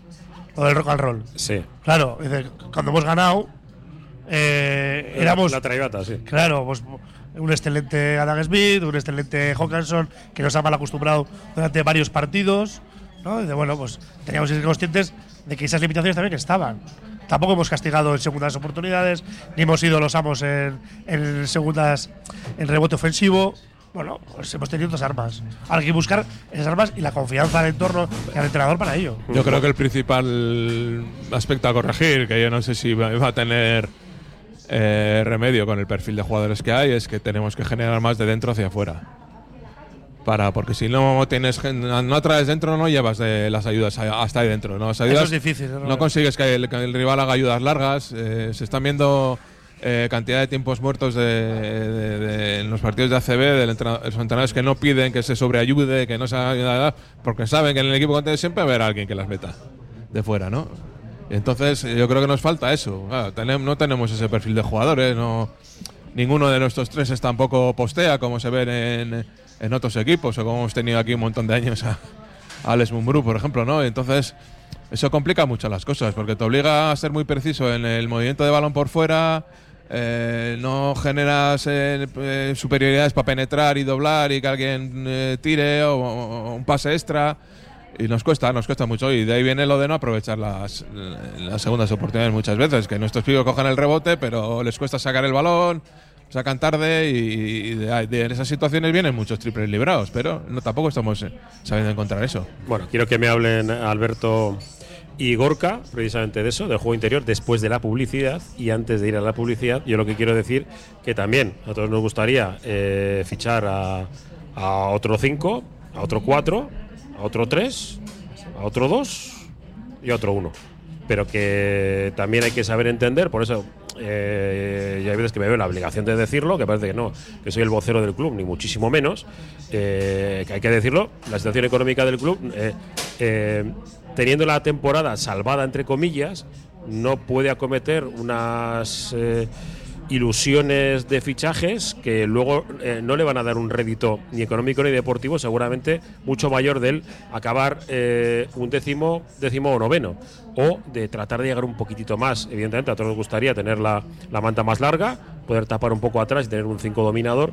D: Lo del rock and roll.
A: Sí.
D: Claro, dice, cuando hemos ganado, eh, éramos.
A: La traigata, sí.
D: Claro, pues un excelente Adam Smith, un excelente Hawkinson, que nos ha mal acostumbrado durante varios partidos. ¿no? Dice, bueno, pues teníamos que ser conscientes de que esas limitaciones también estaban. Tampoco hemos castigado en segundas oportunidades, ni hemos sido los amos en, en segundas, en rebote ofensivo. Bueno, pues hemos tenido otras armas. Hay que buscar esas armas y la confianza al entorno y al entrenador para ello.
C: Yo creo que el principal aspecto a corregir, que yo no sé si va a tener eh, remedio con el perfil de jugadores que hay, es que tenemos que generar más de dentro hacia afuera. Para, porque si no tienes no atraes dentro, no llevas de las ayudas hasta ahí dentro. ¿no? Las ayudas
D: es difícil, ¿no?
C: No consigues que el, que el rival haga ayudas largas. eh, se están viendo eh, cantidad de tiempos muertos de, de- de- en los partidos de ACB de los entrenadores que no piden que se sobreayude, que no se haga nada, porque saben que en el equipo contrario siempre va a haber alguien que las meta de fuera, ¿no? Entonces eh, yo creo que nos falta eso. Claro, no tenemos ese perfil de jugadores, no ninguno de nuestros tres es tampoco postea como se ven en, en otros equipos o como hemos tenido aquí un montón de años a, a Alex Mumbrú, por ejemplo, ¿no? Entonces eso complica mucho las cosas porque te obliga a ser muy preciso en el movimiento de balón por fuera. eh, no generas eh, eh, superioridades para penetrar y doblar y que alguien eh, tire o, o un pase extra y nos cuesta, nos cuesta mucho y de ahí viene lo de no aprovechar las, las segundas oportunidades muchas veces, que nuestros pibos cojan el rebote pero les cuesta sacar el balón, sacan tarde y, y de, esas situaciones vienen muchos triples librados, pero no tampoco estamos eh, sabiendo encontrar eso.
A: Bueno, quiero que me hablen Alberto y Gorka, precisamente de eso, del juego interior, después de la publicidad y antes de ir a la publicidad. Yo lo que quiero decir que también a todos nos gustaría eh, fichar a, a otro 5, a otro 4, a otro 3, a otro 2 y a otro 1. Pero que también hay que saber entender, por eso eh, y hay veces que me veo la obligación de decirlo, que parece que no, que soy el vocero del club, ni muchísimo menos, eh, que hay que decirlo, la situación económica del club, eh, eh, teniendo la temporada salvada, entre comillas, no puede acometer unas... ilusiones de fichajes que luego eh, no le van a dar un rédito ni económico ni deportivo, seguramente mucho mayor del acabar eh, un décimo, décimo o noveno, o de tratar de llegar un poquitito más. Evidentemente, a todos nos gustaría tener la, la manta más larga, poder tapar un poco atrás y tener un 5 dominador,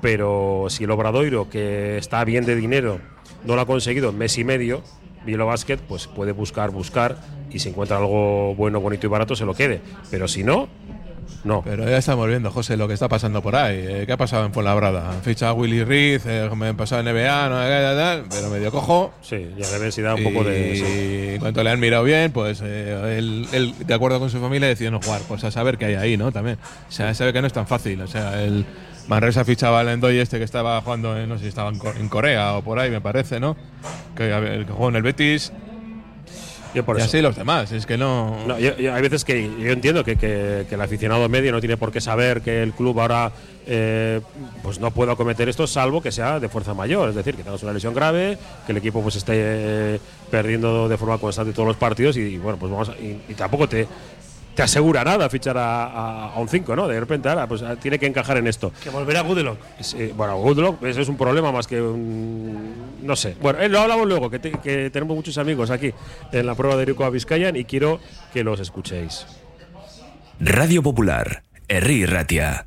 A: pero si el Obradoiro, que está bien de dinero, no lo ha conseguido en mes y medio, Vilo Basket, pues puede buscar, buscar, y si encuentra algo bueno, bonito y barato, se lo quede. Pero si no, no.
C: Pero ya estamos viendo, José, lo que está pasando por ahí. Eh, ¿Qué ha pasado en Fuenlabrada? Han fichado a Willy Reed, eh, me han pasado en NBA, no, pero medio cojo.
A: Sí, ya debe si da un poco de.
C: Y
A: sí.
C: en cuanto le han mirado bien, pues eh, él, él, de acuerdo con su familia, decidió no jugar. Pues a saber qué hay ahí, ¿no? También. O sea, sabe que no es tan fácil. O sea, el Manresa fichaba al Endoy este que estaba jugando, en, no sé si estaba en, Co- en Corea o por ahí, me parece, ¿no? Que, que jugó en el Betis.
A: Yo por
C: y
A: eso.
C: así los demás. Es que no.
A: No, yo- yo- hay veces que yo entiendo que, que- que el aficionado medio no tiene por qué saber que el club ahora eh, pues no pueda cometer esto, salvo que sea de fuerza mayor, es decir, que tengas una lesión grave, que el equipo pues esté eh, perdiendo de forma constante todos los partidos y, y, bueno, pues vamos a- y, y tampoco te, te asegura nada fichar a, a- a un 5, ¿no? De repente ahora pues tiene que encajar en esto.
D: Que volverá Goodelock.
A: Sí, bueno, Goodlock, eso es un problema más que un. No sé. Bueno, eh, lo hablamos luego, que, te- que tenemos muchos amigos aquí en la prueba de Erico a Vizcayan y quiero que los escuchéis.
H: Radio Popular, Herri Ratia.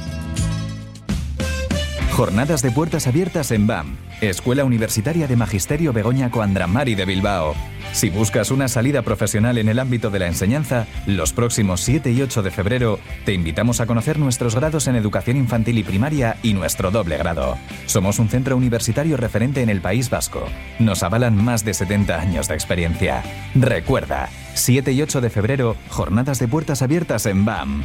H: Jornadas de puertas abiertas en BAM, Escuela Universitaria de Magisterio Begoña Coandramari de Bilbao. Si buscas una salida profesional en el ámbito de la enseñanza, los próximos 7 y 8 de febrero te invitamos a conocer nuestros grados en educación infantil y primaria y nuestro doble grado. Somos un centro universitario referente en el País Vasco. Nos avalan más de 70 años de experiencia. Recuerda, 7 y 8 de febrero, jornadas de puertas abiertas en BAM.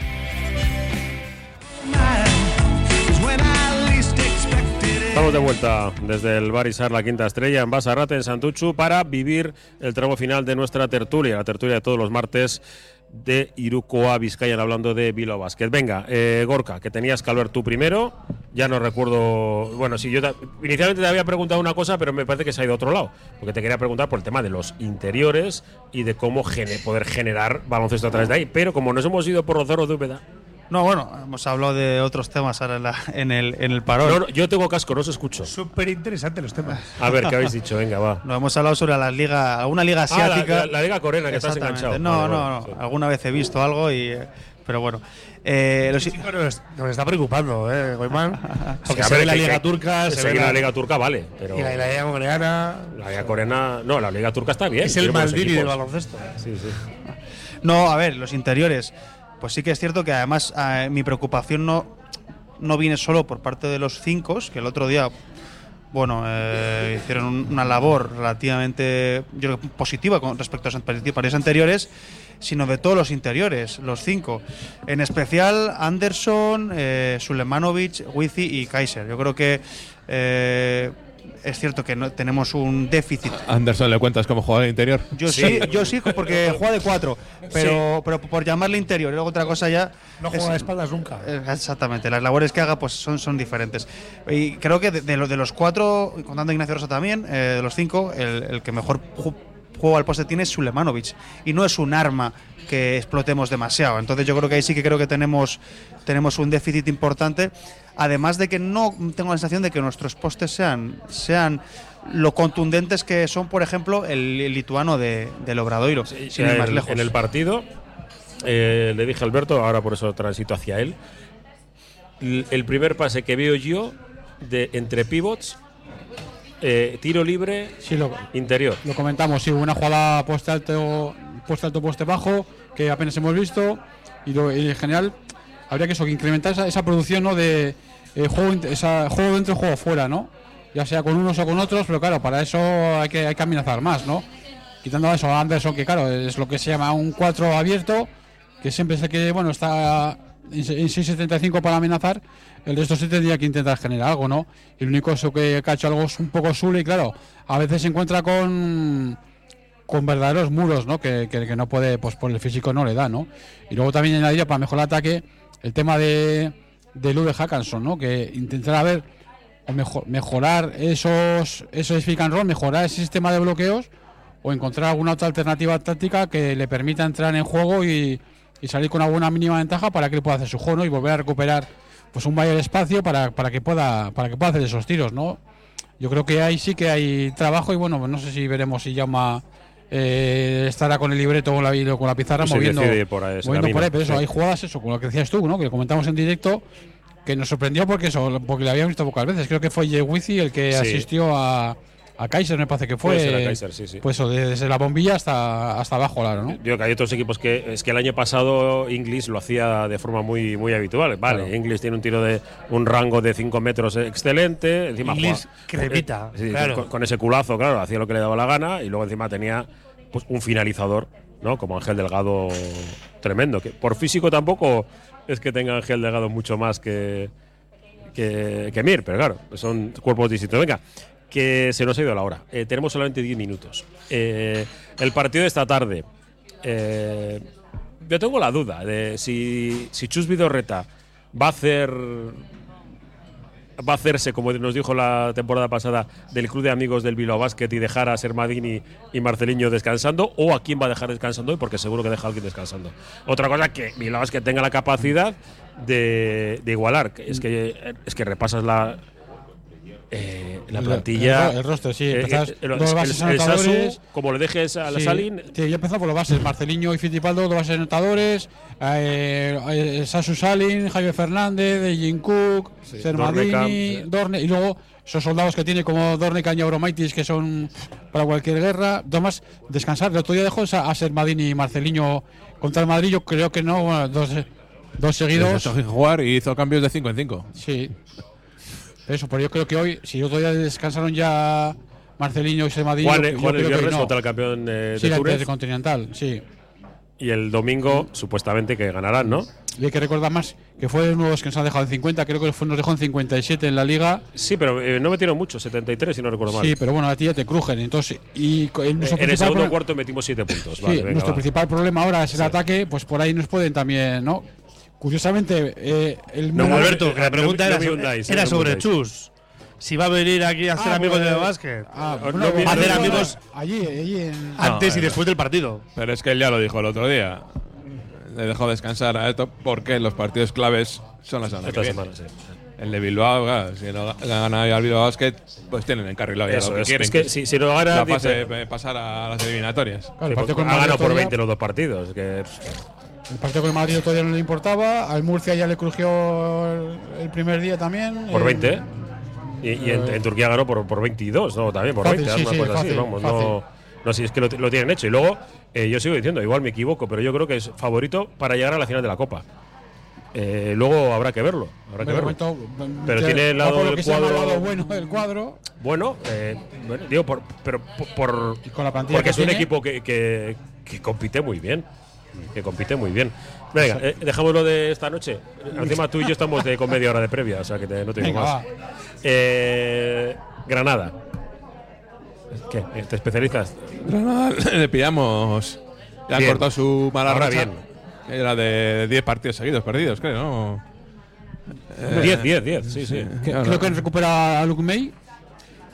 A: Estamos de vuelta desde el Bar Isar La Quinta Estrella en Basarrate, en Santuchu, para vivir el tramo final de nuestra tertulia, la tertulia de todos los martes de Irukoa Vizcayan, hablando de Bilbao Basket. Venga, eh, Gorka, que tenías que hablar tú primero, ya no recuerdo. Bueno, sí, yo te- inicialmente te había preguntado una cosa, pero me parece que se ha ido a otro lado, porque te quería preguntar por el tema de los interiores y de cómo poder generar baloncesto a través de ahí. Pero como nos hemos ido por los cerros de Úbeda,
B: No, bueno, hemos hablado de otros temas ahora en, la- en el, en el parón.
A: No, no, yo tengo casco, no os escucho.
D: Súper interesante los temas.
A: A ver, ¿qué habéis dicho? Venga, va.
B: No, hemos hablado sobre la liga, alguna liga
A: Ah, la-
B: asiática.
A: la- la liga coreana, que estás
B: Exactamente.
A: enganchado.
B: No,
A: Vale,
B: no, no.
A: sí.
B: Alguna vez he visto algo y. eh, Pero bueno. Eh, los-
D: nos, nos está preocupando, ¿eh, Goiman? Porque se ve la
A: que-
D: liga
A: que-
D: turca, se ve la,
A: la liga turca, vale. Pero
D: y la, liga coreana.
A: la liga coreana. No, la liga turca está bien.
D: Es el Maldini del baloncesto.
A: Sí, sí.
B: No, a ver, los interiores. Pues sí que es cierto que además eh, mi preocupación no, no viene solo por parte de los cinco, que el otro día, bueno, eh, hicieron un- una labor relativamente yo creo, positiva con respecto a partidos anteriores, sino de todos los interiores, los cinco. En especial Anderson, eh, Sulemanovic, Wizi y Kaiser. Yo creo que eh, es cierto que no, tenemos un déficit
C: Anderson, ¿le cuentas cómo juega el interior?
B: yo sí, yo sí, porque juega de cuatro, pero, pero por llamarle interior. Y luego otra cosa ya.
D: No
B: es-
D: juega de espaldas nunca.
B: eh, Exactamente, las labores que haga pues son, son diferentes. Y creo que de, de los, de los cuatro, contando a Ignacio Rosa también, eh, de los cinco, el, el que mejor juego al poste tiene Sulemanovic. Y no es un arma que explotemos demasiado. Entonces yo creo que ahí sí que creo que tenemos, tenemos un déficit importante. Además de que no tengo la sensación de que nuestros postes sean, sean lo contundentes que son, por ejemplo, el, el lituano de, del Obradoiro, sin ir
A: en,
B: más
A: el-
B: lejos.
A: en el partido eh, le dije a Alberto, ahora por eso transito hacia él. El primer pase que veo yo de entre pivots, eh, tiro libre,
E: Sí, lo,
A: interior.
E: lo comentamos, sí, una jugada poste alto, poste alto, poste bajo, que apenas hemos visto. Y, lo- y en general, habría que eso, que incrementar esa, esa producción ¿no? de eh, juego, esa, juego dentro juego fuera, ¿no? Ya sea con unos o con otros, pero claro, para eso hay que, hay que amenazar más, ¿no? Quitando eso a Anderson, que claro, es lo que se llama un 4 abierto, que siempre es el que, bueno, está en 6.75 para amenazar, el resto sí tendría que intentar generar algo, ¿no? Y lo único eso que ha hecho algo es un poco Sule y claro, a veces se encuentra con con verdaderos muros, ¿no? Que, que- no puede, pues por el físico no le da, ¿no? Y luego también añadiría para mejorar el ataque el tema de, de Lude Hackanson, ¿no? Que intentará ver o mejor, mejorar esos esos pick and roll, mejorar ese sistema de bloqueos o encontrar alguna otra alternativa táctica que le permita entrar en juego y, y salir con alguna mínima ventaja para que él pueda hacer su juego y volver a recuperar pues un mayor espacio para, para que pueda para que pueda hacer esos tiros, ¿no? Yo creo que ahí sí que hay trabajo y bueno, pues no sé si veremos si llama eh, estará con el libreto o la, con la pizarra
A: se
E: moviendo,
A: por ahí
E: moviendo por ahí, pero eso,
A: sí.
E: hay jugadas eso, con lo que decías tú, ¿no? Que comentamos en directo que nos sorprendió porque eso, porque le habíamos visto pocas veces. Creo que fue Yewizi el que
A: Sí.
E: asistió a, a Kaiser, me parece que fue.
A: Puede ser a Kaiser, sí, sí.
E: Pues eso, desde la bombilla hasta, hasta abajo, claro, ¿no?
A: Digo que hay otros equipos que es que el año pasado Inglis lo hacía de forma muy muy habitual. Vale,
E: Claro.
A: Inglis tiene un tiro de un rango de 5 metros excelente. Encima
D: Inglis
A: juega-
D: cremita,
A: eh, sí,
D: claro.
A: con, con ese culazo, claro, hacía lo que le daba la gana y luego encima tenía pues un finalizador, ¿no? Como Ángel Delgado tremendo. Que por físico tampoco es que tenga Ángel Delgado mucho más que que, que Mir, pero claro, son cuerpos distintos. Venga, que se nos ha ido la hora. Eh, tenemos solamente 10 minutos. Eh, el partido de esta tarde. eh, yo tengo la duda de si, si Chus Vidorreta va a hacer. Va a hacerse, como nos dijo la temporada pasada, del club de amigos del Bilbao Basket y dejar a Sermadini y Marceliño descansando, o a quién va a dejar descansando hoy, porque seguro que deja a alguien descansando. Otra cosa que Bilbao Basket tenga la capacidad de, de igualar, es que es que repasas la eh, la plantilla.
E: el- el roster, sí,
A: eh,
E: empezás
A: eh,
E: dos
A: el-
E: bases
A: el Sasu,
E: anotadores.
A: como le dejes a la
E: Sí,
A: Salin,
E: Sí, yo por los bases. Marceliño y Fittipaldo, dos bases anotadores. Eh, eh, Sasu Salin, Javier Fernández, Jim Cook, Sermadini,
A: Dornekamp, sí.
E: Dorne. Y luego esos soldados que tiene como Dorne Caña Bromaitis, que son para cualquier guerra. Tomás, descansar. El otro día dejó a Sermadini y Marceliño contra el Madrid. Yo creo que no. bueno, dos, dos seguidos.
C: Dejó jugar y hizo cambios de 5 en 5.
E: Sí. Eso, pero yo creo que hoy, si otro día descansaron ya Marceliño y Sermadini.
A: Juan,
E: yo- yo
A: Juan el
E: creo que
A: viernes
E: no.
A: contra el campeón eh,
E: Sí,
A: de Túnez.
E: Continental, sí.
A: Y el domingo, supuestamente, que ganarán, ¿no?
E: Y hay que recordar más que fue uno de los que nos han dejado en 50, creo que nos dejó en 57 en la liga.
A: Sí, pero eh, no metieron mucho, 73, si no recuerdo mal.
E: Sí, pero bueno, a ti ya te crujen. Entonces, y co- en
A: el segundo cuarto metimos 7 puntos.
E: sí,
A: Vale, venga,
E: nuestro
A: va.
E: principal problema ahora es el ataque, pues por ahí nos pueden también, ¿no? Curiosamente, eh, el
A: No,
D: Alberto, que la pregunta
A: no
D: era,
A: me
D: sobre,
A: hundáis,
D: era
A: no me
D: sobre
A: hundáis.
D: Chus. Si va a venir aquí a ser
E: Ah,
D: amigo
E: bueno,
D: de
E: eh,
D: básquet.
E: Ah,
A: No,
E: bueno,
A: no,
D: hacer amigos
E: allí, allí en,
D: antes y
C: bueno.
D: después del partido.
C: Pero es que él ya lo dijo el otro día. he dejado descansar a esto porque los partidos claves son las
A: Esta semana, sí.
C: El de Bilbao, claro, si no gana el Bilbao Basket, pues tienen encarrilado ya
A: Eso
C: lo que
A: es.
C: quieren.
A: Es que si- si no gana,
C: la
A: dice-
C: fase, eh, pasar a las eliminatorias.
E: Claro, el
A: Sí,
E: partido
A: pues
E: con
A: ha ganado por
E: todavía-
A: 20 los dos partidos. Que,
E: El partido con el Madrid todavía no le importaba. Al Murcia ya le crujió el, el primer día también.
A: por
E: Eh,
A: 20, ¿eh? Y, y en, en Turquía ganó por, por 22, ¿no? También por
E: Fácil,
A: 20,
E: sí,
A: una
E: sí,
A: cosa así, vamos.
E: fácil.
A: No, no sé, es que lo, lo tienen hecho. Y luego, eh, yo sigo diciendo, igual me equivoco, pero yo creo que es favorito para llegar a la final de la Copa. Eh, luego habrá que verlo. Habrá que verlo.
E: momento,
A: Pero tiene el lado del cuadro-
E: lado bueno del cuadro.
A: Bueno, eh, bueno, digo, por, pero por, por-
E: con la
A: porque
E: que
A: es un
E: tiene.
A: equipo que, que- que compite muy bien. Que compite muy bien. Venga, eh, dejámoslo de esta noche. Encima tú y yo estamos de, con media hora de previa, o sea que te- no te digo
E: Venga,
A: más. Eh, Granada. ¿Qué? ¿Te especializas?
C: Granada le pillamos. Ya han
A: Bien.
C: cortado su mala
A: Ahora
C: racha.
A: bien.
C: Era de 10 partidos seguidos perdidos, creo, ¿no? Eh,
A: 10, 10, 10, sí, sí.
E: Creo que recupera a Luke May.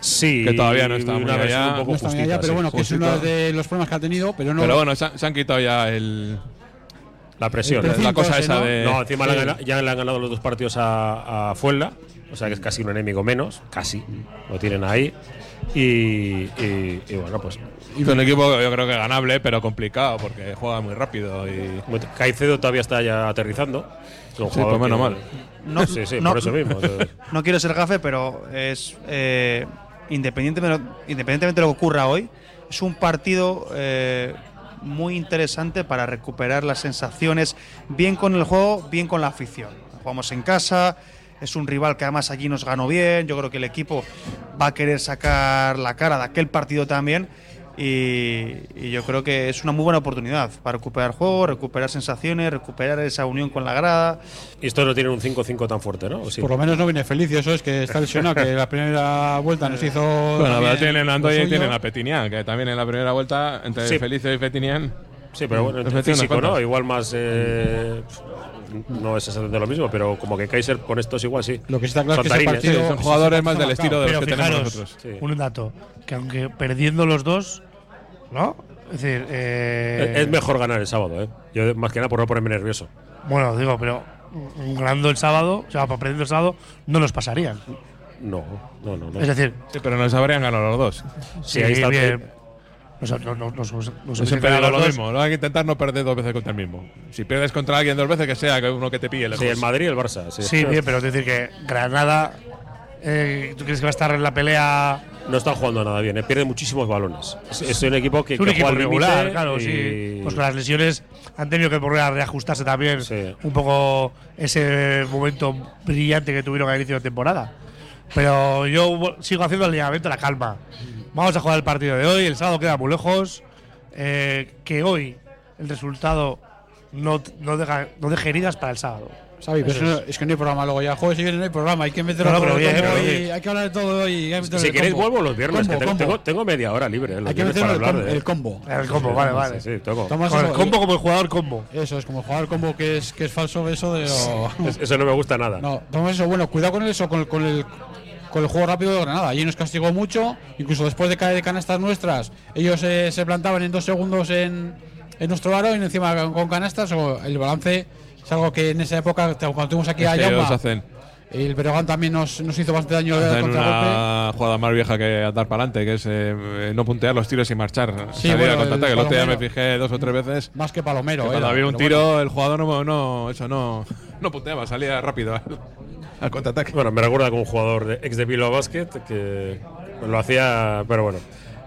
A: Sí,
C: Que todavía no está muy
A: una
C: allá.
A: un poco
E: No está bien
A: justita,
E: allá, pero
A: sí.
E: bueno, que es uno de los problemas que ha tenido. Pero no.
C: Pero bueno, se han, se han quitado ya el.
A: La presión.
E: El
C: La cosa
E: ese,
C: esa
E: ¿no?
C: de.
A: No, encima le han ya le han ganado los dos partidos a, a Fuenla, o sea que es casi un enemigo menos, casi, lo tienen ahí. Y, y- y bueno, pues
C: Es un equipo que yo creo que ganable, pero complicado, porque juega muy rápido y.
A: Caicedo todavía está ya aterrizando. Es un
C: Sí,
A: jugador
C: pues menos mal.
B: No,
A: sí, sí,
B: no-
A: por eso mismo.
B: No quiero ser gafe, pero es eh, independientemente, de lo que ocurra hoy, es un partido eh, muy interesante para recuperar las sensaciones, bien con el juego, bien con la afición. Jugamos en casa, es un rival que además allí nos ganó bien, yo creo que el equipo va a querer sacar la cara de aquel partido también. Y, y yo creo que es una muy buena oportunidad para recuperar juego, recuperar sensaciones, recuperar esa unión con la grada.
A: y estos no tienen un 5-5 tan fuerte, ¿no? ¿O sí?
E: Por lo menos no viene feliz, y eso es que está lesionado, que la primera vuelta nos hizo.
C: Bueno, pero tienen a
E: lo
C: Andoya y tienen a Petinian, que también en la primera vuelta, entre
A: Sí.
C: Felicio y Petinian.
A: Sí, pero bueno,
C: metieron
A: físico, ¿no? Igual más. eh, no es exactamente lo mismo, pero como que Kaiser con estos igual sí.
E: Lo que está claro es que ese partido-
C: Sí, son jugadores más del estilo de los que tenemos nosotros.
A: Sí.
D: un dato, que aunque perdiendo los dos, ¿no? Es decir, eh,
A: Es mejor ganar el sábado, ¿eh? Yo, más que nada por no ponerme nervioso.
D: Bueno, digo, pero ganando el sábado, o sea, perdiendo el sábado, no nos pasarían.
A: No, no, no. no.
D: Es decir,
C: Sí, pero nos habrían ganado los dos.
A: Sí, ahí está.
D: bien. Nos, nos,
C: lo
D: dos.
C: mismo. No hay que intentar no perder dos veces contra el mismo. Si pierdes contra alguien dos veces, que sea que uno que te pille lejos.
A: Sí, el Madrid y el Barça. Sí,
D: Sí, bien, pero es decir que Granada, eh, ¿tú crees que va a estar en la pelea?
A: No están jugando nada bien, ¿eh? pierde muchísimos balones. Es, es un equipo que,
D: Es un
A: que
D: equipo
A: juega al
D: regular, claro,
A: y-
D: sí. Pues con las lesiones han tenido que volver a reajustarse también
A: Sí.
D: un poco ese momento brillante que tuvieron al inicio de temporada. Pero yo sigo haciendo el llamamiento a la calma. Vamos a jugar el partido de hoy, el sábado queda muy lejos. eh, que hoy el resultado no, no, deja, no deje heridas para el sábado.
E: Xavi, pero no- es que no hay programa luego ya. Jueves y viernes no hay programa. Hay que meterlo
D: No,
E: todo el
D: bien,
E: hoy. Hay que hablar de todo hoy.
A: Si
E: el
A: queréis
E: combo.
A: vuelvo los viernes,
E: Combo,
A: que tengo, tengo, tengo media hora libre. ¿eh?
E: Hay que
A: para
E: el,
A: de-
E: el combo.
D: El combo, vale, vale.
A: Sí.
E: Tomas
D: Con el combo como el jugador combo.
E: Eso es como jugar combo que es, que es falso, eso de lo.
A: Es- Eso no me gusta nada.
E: No, tomamos eso. Bueno, cuidado con eso, con el, con el, con el juego rápido de Granada. Allí nos castigó mucho, incluso después de caer de canastas nuestras, ellos eh, se plantaban en dos segundos en, en nuestro aro y encima con, con canastas. O el balance es algo que en esa época, cuando tuvimos aquí a
C: Es hacen,
E: el Breogán también nos, nos hizo bastante daño contragolpe.
C: una jugada más vieja que andar para adelante, que es eh, no puntear los tiros y marchar.
E: Sí,
C: Salir
E: bueno,
C: a contraataque.
E: el
C: otro día me fijé dos o tres veces.
E: Más que Palomero.
C: que cuando había un tiro,
E: bueno.
C: el jugador no, no, eso no, no punteaba, salía rápido al, al contraataque.
A: Bueno, me recuerda como un jugador de, ex de Bilbao Basket que lo hacía, pero bueno.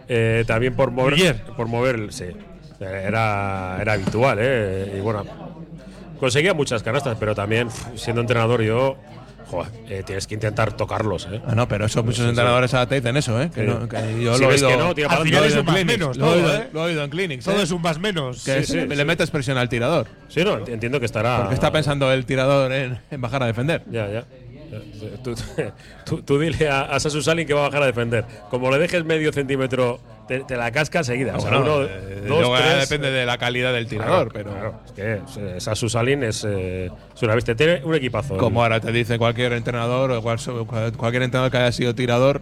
A: Eh, también por mover,
D: Guiller.
A: por mover, sí. Era, era habitual, ¿eh? Y bueno, conseguía muchas canastas, pero también siendo entrenador yo, joder, eh, tienes que intentar tocarlos, ¿eh?
C: Ah, no, pero eso muchos entrenadores ahora te dicen eso, ¿eh? Que
A: Sí.
C: no- que yo
A: Si
C: lo he oído,
A: que no, tira
D: Al
A: para
D: final es
C: lo he
D: un más
C: en
D: menos,
C: clinics, lo he
D: todo,
C: oído-
D: ¿eh?
C: lo he oído en clinics.
D: Todo
C: ¿eh?
D: es un más menos.
C: Que
A: Sí, sí,
C: le
A: sí.
C: metes presión al tirador.
A: Sí, no, ent- entiendo que estará.
C: Porque está pensando el tirador en, en bajar a defender.
A: Ya, ya. Tú, tú- tú dile a, a Sasu Salin que va a bajar a defender. Como le dejes medio centímetro, te, te la casca enseguida. O sea,
C: Bueno,
A: uno,
C: eh,
A: dos, tres,
C: depende de la calidad del
A: Claro,
C: tirador, pero
A: claro, es que eh, Sasu Salin es, eh, es una bestia. Tiene un equipazo.
C: como ahora te dice cualquier entrenador o cual- cualquier entrenador que haya sido tirador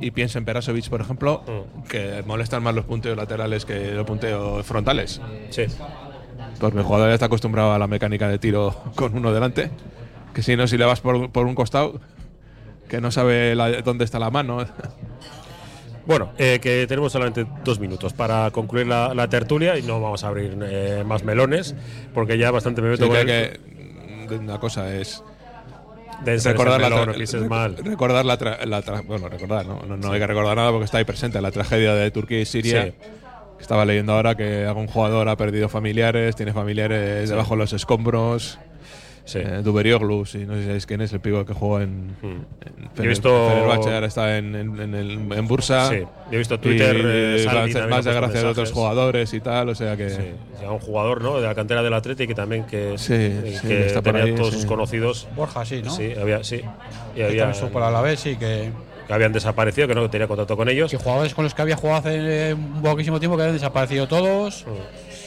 C: y piensa en Perasovic, por ejemplo,
A: Mm.
C: que molestan más los punteos laterales que los punteos frontales.
A: Sí.
C: Porque el jugador ya está acostumbrado a la mecánica de tiro con uno delante. Que si no, si le vas por, por un costado, que no sabe la- dónde está la mano.
A: Bueno, eh, que tenemos solamente dos minutos para concluir la, la tertulia y no vamos a abrir eh, más melones porque ya bastante me meto
C: Sí,
A: con el-
C: que- una cosa es recordar la,
A: melón, mal.
C: recordar la, la bueno recordar no, no, no hay que recordar nada porque está ahí presente la tragedia de Turquía y Siria
A: Sí.
C: que estaba leyendo ahora que algún jugador ha perdido familiares tiene familiares debajo de los escombros
A: Sí.
C: eh, Duberioglu, sí, no sé si sabéis quién es el pivo que jugó en, en
A: Yo he visto-
C: Fenerbahce, ahora está en, en, en el, en Bursa
A: Sí, he visto Twitter,
C: y,
A: eh,
C: y más,
A: puesto
C: desgracia de otros jugadores y tal o sea que
A: Sí, o sea, un jugador ¿no? de la cantera del Atlético que también que,
C: Sí,
A: eh,
C: sí,
A: que
C: está
A: tenía
C: ahí,
A: todos
C: sí.
A: sus conocidos.
E: Borja, sí, ¿no?
A: Sí, había, sí. Y había,
E: por la Alavés y que,
A: que habían desaparecido, que no tenía contacto con ellos.
E: que jugadores con los que había jugado hace eh, un poquísimo tiempo que habían desaparecido todos.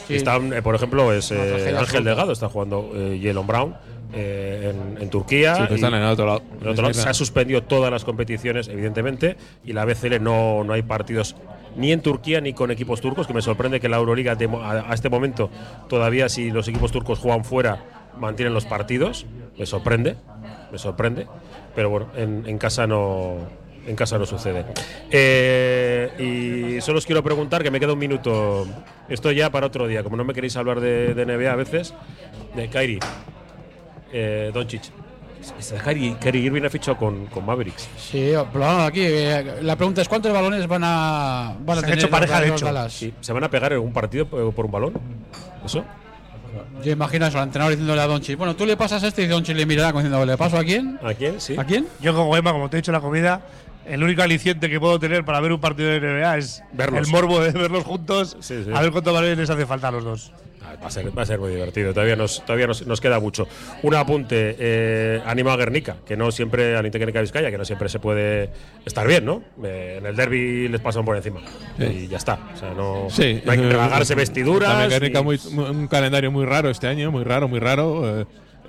E: Sí.
A: Están, eh, por ejemplo, es eh, Ángel
E: absoluta.
A: Delgado, está jugando eh, Jalen Brown eh, en, en Turquía.
C: Sí, están en el otro lado.
A: en otro lado. Se ha suspendido todas las competiciones, evidentemente, y la BCL no, no hay partidos ni en Turquía ni con equipos turcos, que me sorprende que la Euroliga de a, a este momento todavía si los equipos turcos juegan fuera mantienen los partidos, me sorprende, me sorprende, pero bueno, en, en casa no en casa no sucede. Eh, y solo os quiero preguntar, que me queda un minuto, esto ya para otro día, como no me queréis hablar de, de NBA a veces, de Kairi, eh, Doncic. Kyrie, Kyrie Irving ha fichado con, con Mavericks.
E: Sí, pero aquí eh, la pregunta es cuántos balones van a, van a
D: Se han
E: tener
D: hecho
E: los-
D: pareja de
E: los
D: hecho.
E: Dallas?
A: Sí, ¿Se van a pegar en un partido por un balón? ¿Eso?
E: Yo imagino eso, al entrenador diciéndole a Doncic, bueno, tú le pasas este y Doncic le mirará diciendo, ¿le paso a quién?
A: ¿A quién? Sí.
E: ¿A quién?
D: Yo como Emma, como te he dicho en la comida, el único aliciente que puedo tener para ver un partido de NBA es
A: Verlos.
D: el morbo de verlos juntos,
A: Sí, sí.
D: a ver cuántos balones les hace falta a los dos.
A: Ah, Va a, ser, va a ser muy divertido, todavía nos, todavía nos, nos queda mucho. Un apunte, eh, anima a Guernica, que no siempre, al Guernica Vizcaya, que no siempre se puede estar bien, ¿no? Eh, en el derby les pasan por encima. Y ya está. O sea, no,
C: Sí,
A: no hay que regalarse vestiduras.
C: Guernica
A: ni-
C: muy, un calendario muy raro este año, muy raro, muy raro. Eh,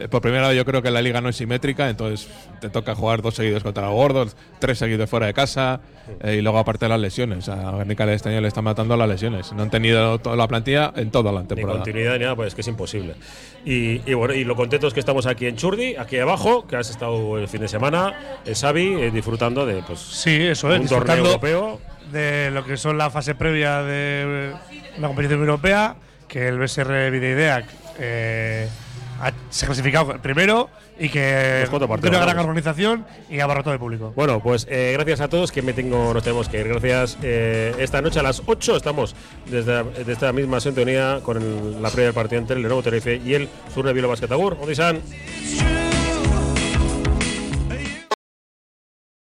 C: por primera vez yo creo que la liga no es simétrica, entonces te toca jugar dos seguidos contra los gordos, tres seguidos fuera de casa eh, y luego aparte las lesiones. A Guernica este año le están matando las lesiones. No han tenido toda la plantilla en toda la
A: ni
C: temporada.
A: continuidad ni nada, pues es que es imposible. Y, y bueno, y lo contentos que estamos aquí en Churdi, aquí abajo, que has estado el fin de semana, eh, Xavi, eh, disfrutando de pues
D: Sí, eso es,
A: un torneo europeo.
D: de lo que son la fase previa de la competición europea, que el BSR Videoidea eh, ha- se ha clasificado primero y que tiene una gran organización y abarrotado de público.
A: Bueno, pues eh, gracias a todos, que me tengo, nos tenemos que ir. Gracias. eh, esta noche a las 8 estamos desde, desde esta misma sintonía con el- la previa del partido entre el Lenovo Tenerife y el Surne Vilo Basquetagur. ¿Dónde están?